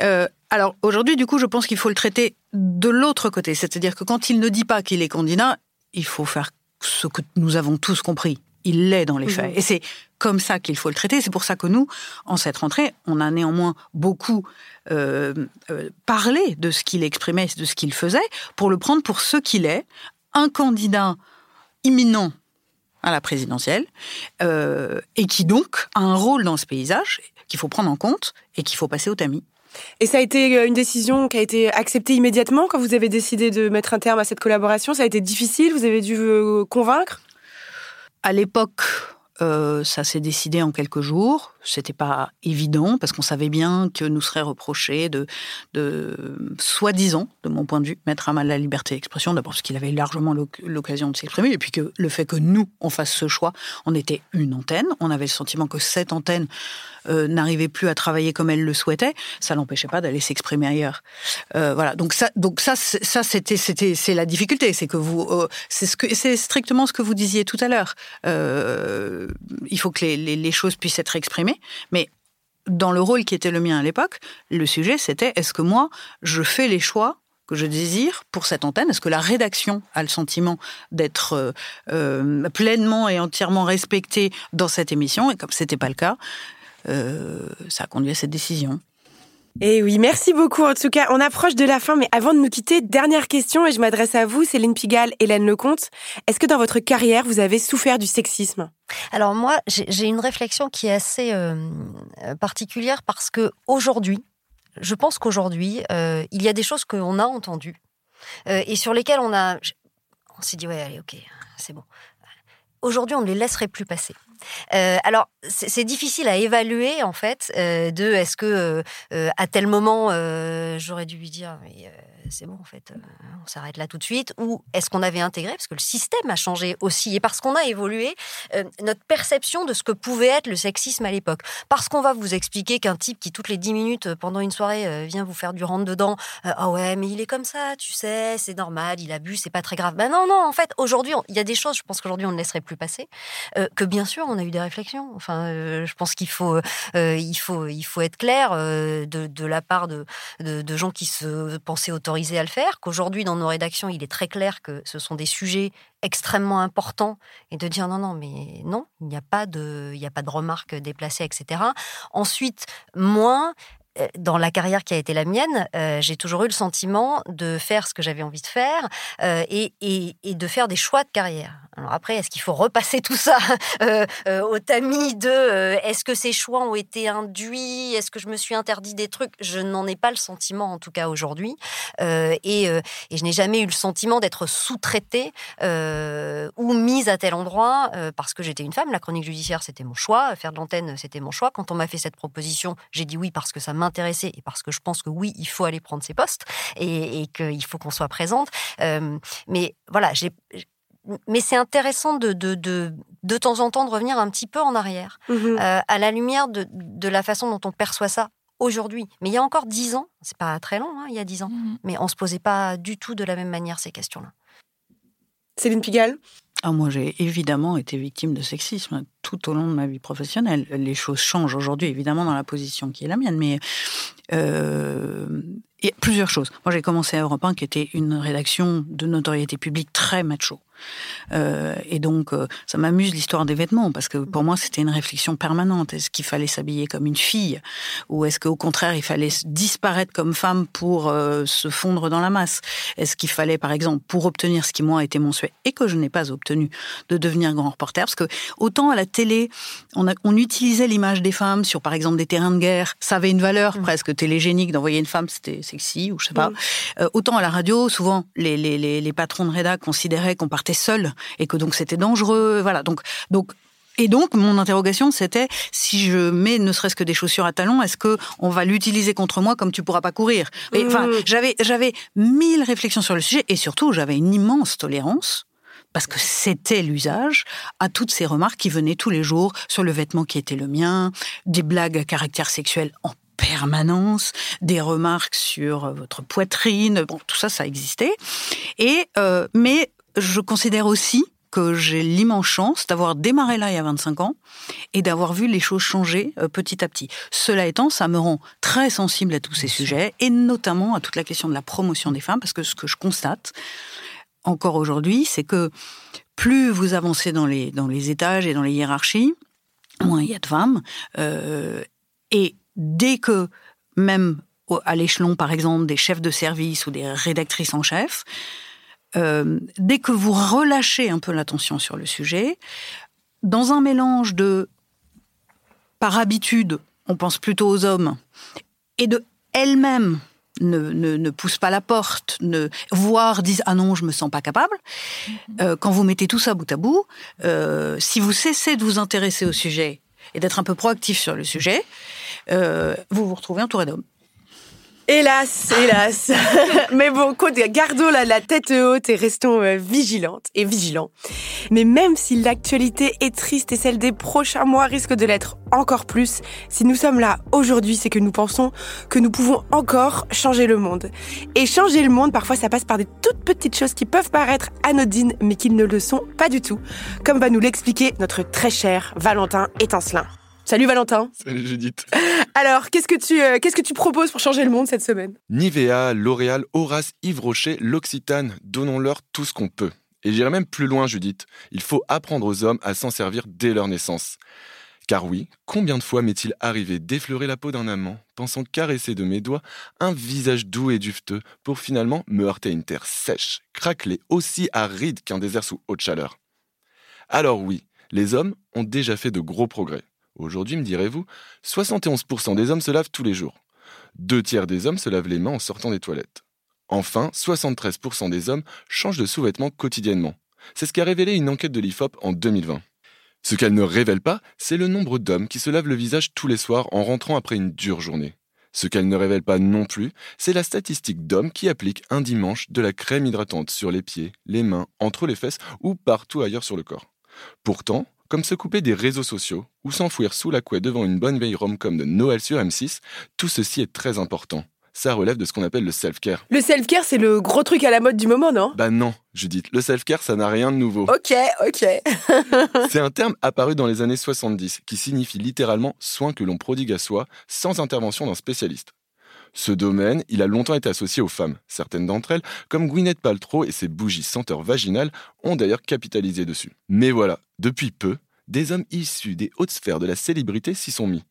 Euh, alors aujourd'hui, du coup, je pense qu'il faut le traiter de l'autre côté. C'est-à-dire que quand il ne dit pas qu'il est candidat, il faut faire ce que nous avons tous compris. Il l'est dans les faits. Et c'est comme ça qu'il faut le traiter. C'est pour ça que nous, en cette rentrée, on a néanmoins beaucoup euh, euh, parlé de ce qu'il exprimait, de ce qu'il faisait, pour le prendre pour ce qu'il est, un candidat imminent à la présidentielle, euh, et qui donc a un rôle dans ce paysage qu'il faut prendre en compte et qu'il faut passer au tamis. Et ça a été euh, une décision qui a été acceptée immédiatement quand vous avez décidé de mettre un terme à cette collaboration? Ça a été difficile? Vous avez dû euh, convaincre? À l'époque, euh, ça s'est décidé en quelques jours. C'était pas évident parce qu'on savait bien que nous serait reproché de, de soi-disant, de mon point de vue, mettre à mal la liberté d'expression. D'abord parce qu'il avait largement l'occasion de s'exprimer et puis que le fait que nous on fasse ce choix, on était une antenne, on avait le sentiment que cette antenne euh, n'arrivait plus à travailler comme elle le souhaitait, ça l'empêchait pas d'aller s'exprimer ailleurs. Euh, voilà. Donc ça, donc ça, c'était, c'était, c'est la difficulté, c'est que vous, euh, c'est ce que, c'est strictement ce que vous disiez tout à l'heure. il faut que les, les choses puissent être exprimées, mais dans le rôle qui était le mien à l'époque, le sujet c'était est-ce que moi je fais les choix que je désire pour cette antenne? Est-ce que la rédaction a le sentiment d'être pleinement et entièrement respectée dans cette émission? Et comme ce n'était pas le cas, euh, ça a conduit à cette décision. Et eh oui, merci beaucoup. En tout cas, on approche de la fin, mais avant de nous quitter, dernière question, et je m'adresse à vous, Céline Pigalle, Hélène Lecomte. Est-ce que dans votre carrière, vous avez souffert du sexisme? Alors moi, j'ai une réflexion qui est assez euh, particulière parce que aujourd'hui, je pense qu'aujourd'hui, euh, il y a des choses qu'on a entendues et sur lesquelles on a, on s'est dit ouais, allez, ok, c'est bon. Aujourd'hui, on ne les laisserait plus passer. Euh, alors, c'est difficile à évaluer en fait euh, de est-ce que euh, à tel moment j'aurais dû lui dire c'est bon en fait on s'arrête là tout de suite. Ou est-ce qu'on avait intégré parce que le système a changé aussi et parce qu'on a évolué notre perception de ce que pouvait être le sexisme à l'époque. Parce qu'on va vous expliquer qu'un type qui toutes les 10 minutes pendant une soirée vient vous faire du rentre dedans ah ouais mais il est comme ça tu sais c'est normal il abuse c'est pas très grave ben non non en fait aujourd'hui il y a des choses je pense qu'aujourd'hui on ne laisserait plus passer que bien sûr on a eu des réflexions. Enfin, euh, je pense qu'il faut, euh, il faut, il faut être clair euh, de, la part de, de, gens qui se pensaient à le faire. Qu'aujourd'hui, dans nos rédactions, il est très clair que ce sont des sujets extrêmement importants et de dire non, non, mais non, il n'y a pas de, il n'y a pas de remarques déplacées, etc. Ensuite, moins dans la carrière qui a été la mienne, j'ai toujours eu le sentiment de faire ce que j'avais envie de faire et, et, de faire des choix de carrière. Alors après, est-ce qu'il faut repasser tout ça euh, euh, au tamis de euh, est-ce que ces choix ont été induits Est-ce que je me suis interdit des trucs? Je n'en ai pas le sentiment, en tout cas aujourd'hui. Et, je n'ai jamais eu le sentiment d'être sous-traitée ou mise à tel endroit parce que j'étais une femme. La chronique judiciaire, c'était mon choix. Faire de l'antenne, c'était mon choix. Quand on m'a fait cette proposition, j'ai dit oui parce que ça m'intéressait et parce que je pense que oui, il faut aller prendre ses postes et, et qu'il faut qu'on soit présente. mais voilà, j'ai mais c'est intéressant de, de, de, de, temps en temps de revenir un petit peu en arrière, mmh euh, à la lumière de, de la façon dont on perçoit ça aujourd'hui. Mais il y a encore dix ans, c'est pas très long, hein, il y a dix ans, mmh mais on se posait pas du tout de la même manière ces questions-là. Céline Pigalle? Ah, moi, j'ai évidemment été victime de sexisme tout au long de ma vie professionnelle. Les choses changent aujourd'hui, évidemment, dans la position qui est la mienne, mais euh, a plusieurs choses. Moi, j'ai commencé à Europe 1, qui était une rédaction de notoriété publique très macho. Euh, et donc, euh, ça m'amuse l'histoire des vêtements, parce que pour moi, c'était une réflexion permanente. Est-ce qu'il fallait s'habiller comme une fille Ou est-ce qu'au contraire, il fallait disparaître comme femme pour euh, se fondre dans la masse? Est-ce qu'il fallait, par exemple, pour obtenir ce qui, moi, était mon souhait, et que je n'ai pas obtenu, de devenir grand reporter? Parce que autant à la télé, on, a, on utilisait l'image des femmes sur, par exemple, des terrains de guerre, ça avait une valeur mmh. presque télégénique d'envoyer une femme, c'était sexy, ou je sais pas. Mmh. autant à la radio, souvent, les, les, les, les patrons de rédac considéraient qu'on partait seul et que donc c'était dangereux. Voilà. Donc, donc et donc, mon interrogation, c'était si je mets ne serait-ce que des chaussures à talons, est-ce que on va l'utiliser contre moi comme tu pourras pas courir? Enfin, mmh. j'avais j'avais mille réflexions sur le sujet et surtout, j'avais une immense tolérance parce que c'était l'usage, à toutes ces remarques qui venaient tous les jours sur le vêtement qui était le mien, des blagues à caractère sexuel en permanence, des remarques sur votre poitrine, bon, tout ça, ça existait. Et euh, mais je considère aussi que j'ai l'immense chance d'avoir démarré là il y a 25 ans et d'avoir vu les choses changer euh, petit à petit. Cela étant, ça me rend très sensible à tous ces sujets et notamment à toute la question de la promotion des femmes parce que ce que je constate encore aujourd'hui, c'est que plus vous avancez dans les, étages et dans les hiérarchies, moins il y a de femmes. Euh, et dès que, même à l'échelon, par exemple, des chefs de service ou des rédactrices en chef, euh, dès que vous relâchez un peu l'attention sur le sujet, dans un mélange de par habitude, on pense plutôt aux hommes, et de elles-mêmes ne, ne, poussent pas la porte, ne, voire disent ah non je me sens pas capable. Mm-hmm. Euh, quand vous mettez tout ça bout à bout, euh, si vous cessez de vous intéresser au sujet et d'être un peu proactif sur le sujet, euh, vous vous retrouvez entouré d'hommes. Hélas, hélas. Mais bon, gardons la, la tête haute et restons euh, vigilantes et vigilants. Mais même si l'actualité est triste et celle des prochains mois risque de l'être encore plus, si nous sommes là aujourd'hui, c'est que nous pensons que nous pouvons encore changer le monde. Et changer le monde, parfois, ça passe par des toutes petites choses qui peuvent paraître anodines, mais qui ne le sont pas du tout. Comme va nous l'expliquer notre très cher Valentin Étincelin. Salut Valentin. Salut Judith. Alors, qu'est-ce que tu euh, qu'est-ce que tu proposes pour changer le monde cette semaine? Nivea, L'Oréal, Horace, Yves Rocher, l'Occitane, donnons-leur tout ce qu'on peut. Et j'irai même plus loin Judith, il faut apprendre aux hommes à s'en servir dès leur naissance. Car oui, combien de fois m'est-il arrivé d'effleurer la peau d'un amant, pensant caresser de mes doigts un visage doux et dufteux, pour finalement me heurter à une terre sèche, craquelée, aussi aride qu'un désert sous haute chaleur? Alors oui, les hommes ont déjà fait de gros progrès. Aujourd'hui, me direz-vous, 71% des hommes se lavent tous les jours. Deux tiers des hommes se lavent les mains en sortant des toilettes. Enfin, 73% des hommes changent de sous-vêtements quotidiennement. C'est ce qu'a révélé une enquête de l'IFOP en 2020. Ce qu'elle ne révèle pas, c'est le nombre d'hommes qui se lavent le visage tous les soirs en rentrant après une dure journée. Ce qu'elle ne révèle pas non plus, c'est la statistique d'hommes qui appliquent un dimanche de la crème hydratante sur les pieds, les mains, entre les fesses ou partout ailleurs sur le corps. Pourtant, comme se couper des réseaux sociaux ou s'enfouir sous la couette devant une bonne veille rom-com de Noël sur M6, tout ceci est très important. Ça relève de ce qu'on appelle le self-care. Le self-care, c'est le gros truc à la mode du moment, non? Bah non, Judith. Le self-care, ça n'a rien de nouveau. Ok, ok. c'est un terme apparu dans les années 70 qui signifie littéralement soin que l'on prodigue à soi sans intervention d'un spécialiste. Ce domaine, il a longtemps été associé aux femmes. Certaines d'entre elles, comme Gwyneth Paltrow et ses bougies senteurs vaginales, ont d'ailleurs capitalisé dessus. Mais voilà, depuis peu, des hommes issus des hautes sphères de la célébrité s'y sont mis.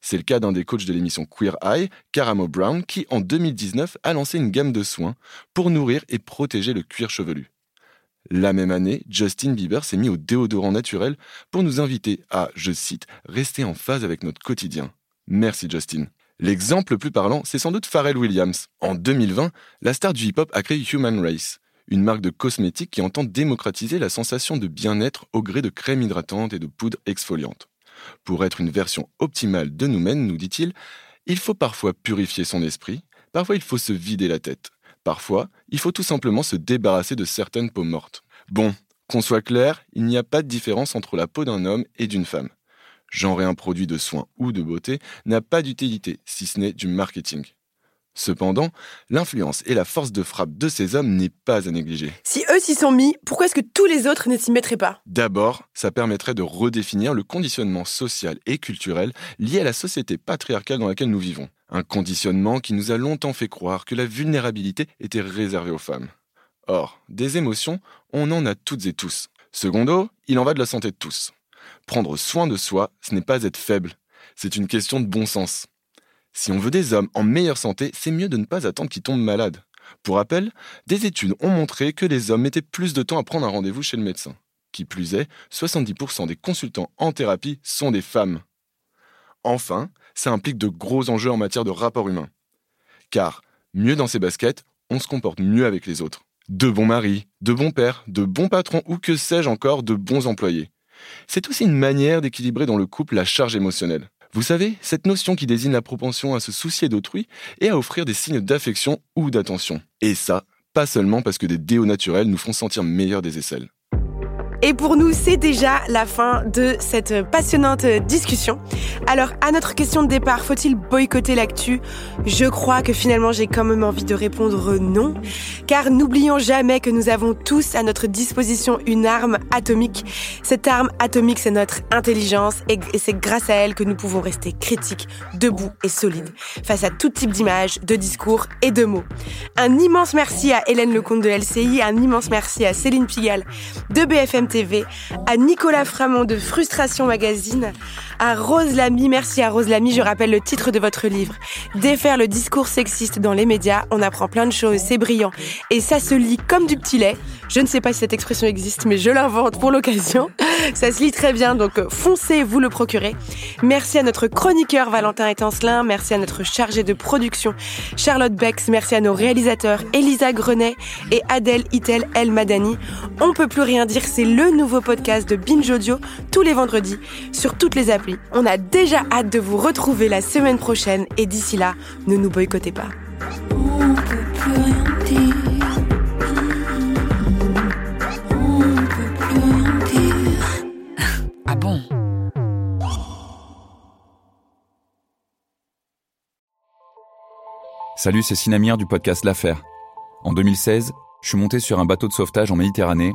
C'est le cas d'un des coachs de l'émission Queer Eye, Caramo Brown, qui en 2019 a lancé une gamme de soins pour nourrir et protéger le cuir chevelu. La même année, Justin Bieber s'est mis au déodorant naturel pour nous inviter à, je cite, rester en phase avec notre quotidien. Merci Justin. L'exemple le plus parlant, c'est sans doute Pharrell Williams. En 2020, la star du hip-hop a créé Human Race, une marque de cosmétiques qui entend démocratiser la sensation de bien-être au gré de crème hydratante et de poudre exfoliante. Pour être une version optimale de nous-mêmes, nous dit-il, il faut parfois purifier son esprit, parfois il faut se vider la tête, parfois il faut tout simplement se débarrasser de certaines peaux mortes. Bon, qu'on soit clair, il n'y a pas de différence entre la peau d'un homme et d'une femme genre un produit de soins ou de beauté, n'a pas d'utilité, si ce n'est du marketing. Cependant, l'influence et la force de frappe de ces hommes n'est pas à négliger. Si eux s'y sont mis, pourquoi est-ce que tous les autres ne s'y mettraient pas? D'abord, ça permettrait de redéfinir le conditionnement social et culturel lié à la société patriarcale dans laquelle nous vivons. Un conditionnement qui nous a longtemps fait croire que la vulnérabilité était réservée aux femmes. Or, des émotions, on en a toutes et tous. Secondo, il en va de la santé de tous. Prendre soin de soi, ce n'est pas être faible, c'est une question de bon sens. Si on veut des hommes en meilleure santé, c'est mieux de ne pas attendre qu'ils tombent malades. Pour rappel, des études ont montré que les hommes mettaient plus de temps à prendre un rendez-vous chez le médecin. Qui plus est, 70% des consultants en thérapie sont des femmes. Enfin, ça implique de gros enjeux en matière de rapport humain. Car, mieux dans ses baskets, on se comporte mieux avec les autres. De bons maris, de bons pères, de bons patrons ou que sais-je encore, de bons employés. C'est aussi une manière d'équilibrer dans le couple la charge émotionnelle. Vous savez, cette notion qui désigne la propension à se soucier d'autrui et à offrir des signes d'affection ou d'attention. Et ça, pas seulement parce que des déos naturels nous font sentir meilleurs des aisselles. Et pour nous, c'est déjà la fin de cette passionnante discussion. Alors, à notre question de départ, faut-il boycotter l'actu? Je crois que finalement, j'ai quand même envie de répondre non. Car n'oublions jamais que nous avons tous à notre disposition une arme atomique. Cette arme atomique, c'est notre intelligence et c'est grâce à elle que nous pouvons rester critiques, debout et solides face à tout type d'images, de discours et de mots. Un immense merci à Hélène Lecomte de LCI, un immense merci à Céline Pigalle de BFM TV, à Nicolas Framont de Frustration Magazine, à Rose Lamy, merci à Rose Lamy, je rappelle le titre de votre livre, Défaire le discours sexiste dans les médias, on apprend plein de choses, c'est brillant, et ça se lit comme du petit lait, je ne sais pas si cette expression existe, mais je l'invente pour l'occasion. Ça se lit très bien, donc euh, foncez, vous le procurez. Merci à notre chroniqueur Valentin Étancelin, merci à notre chargé de production Charlotte Bex, merci à nos réalisateurs Elisa Grenet et Adèle Itel El Madani. On peut plus rien dire, c'est le nouveau podcast de Binge Audio tous les vendredis sur toutes les applis. On a déjà hâte de vous retrouver la semaine prochaine et d'ici là, ne nous boycottez pas. On peut plus rien dire. On peut plus rien dire. Ah bon? Salut, c'est Sinamir du podcast L'Affaire. En 2016, je suis monté sur un bateau de sauvetage en Méditerranée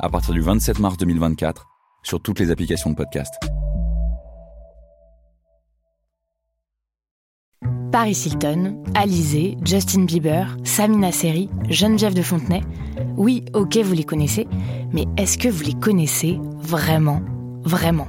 à partir du 27 mars 2024 sur toutes les applications de podcast. Paris Hilton, Alizé, Justin Bieber, Samina Seri, Geneviève de Fontenay. Oui, ok, vous les connaissez, mais est-ce que vous les connaissez vraiment Vraiment?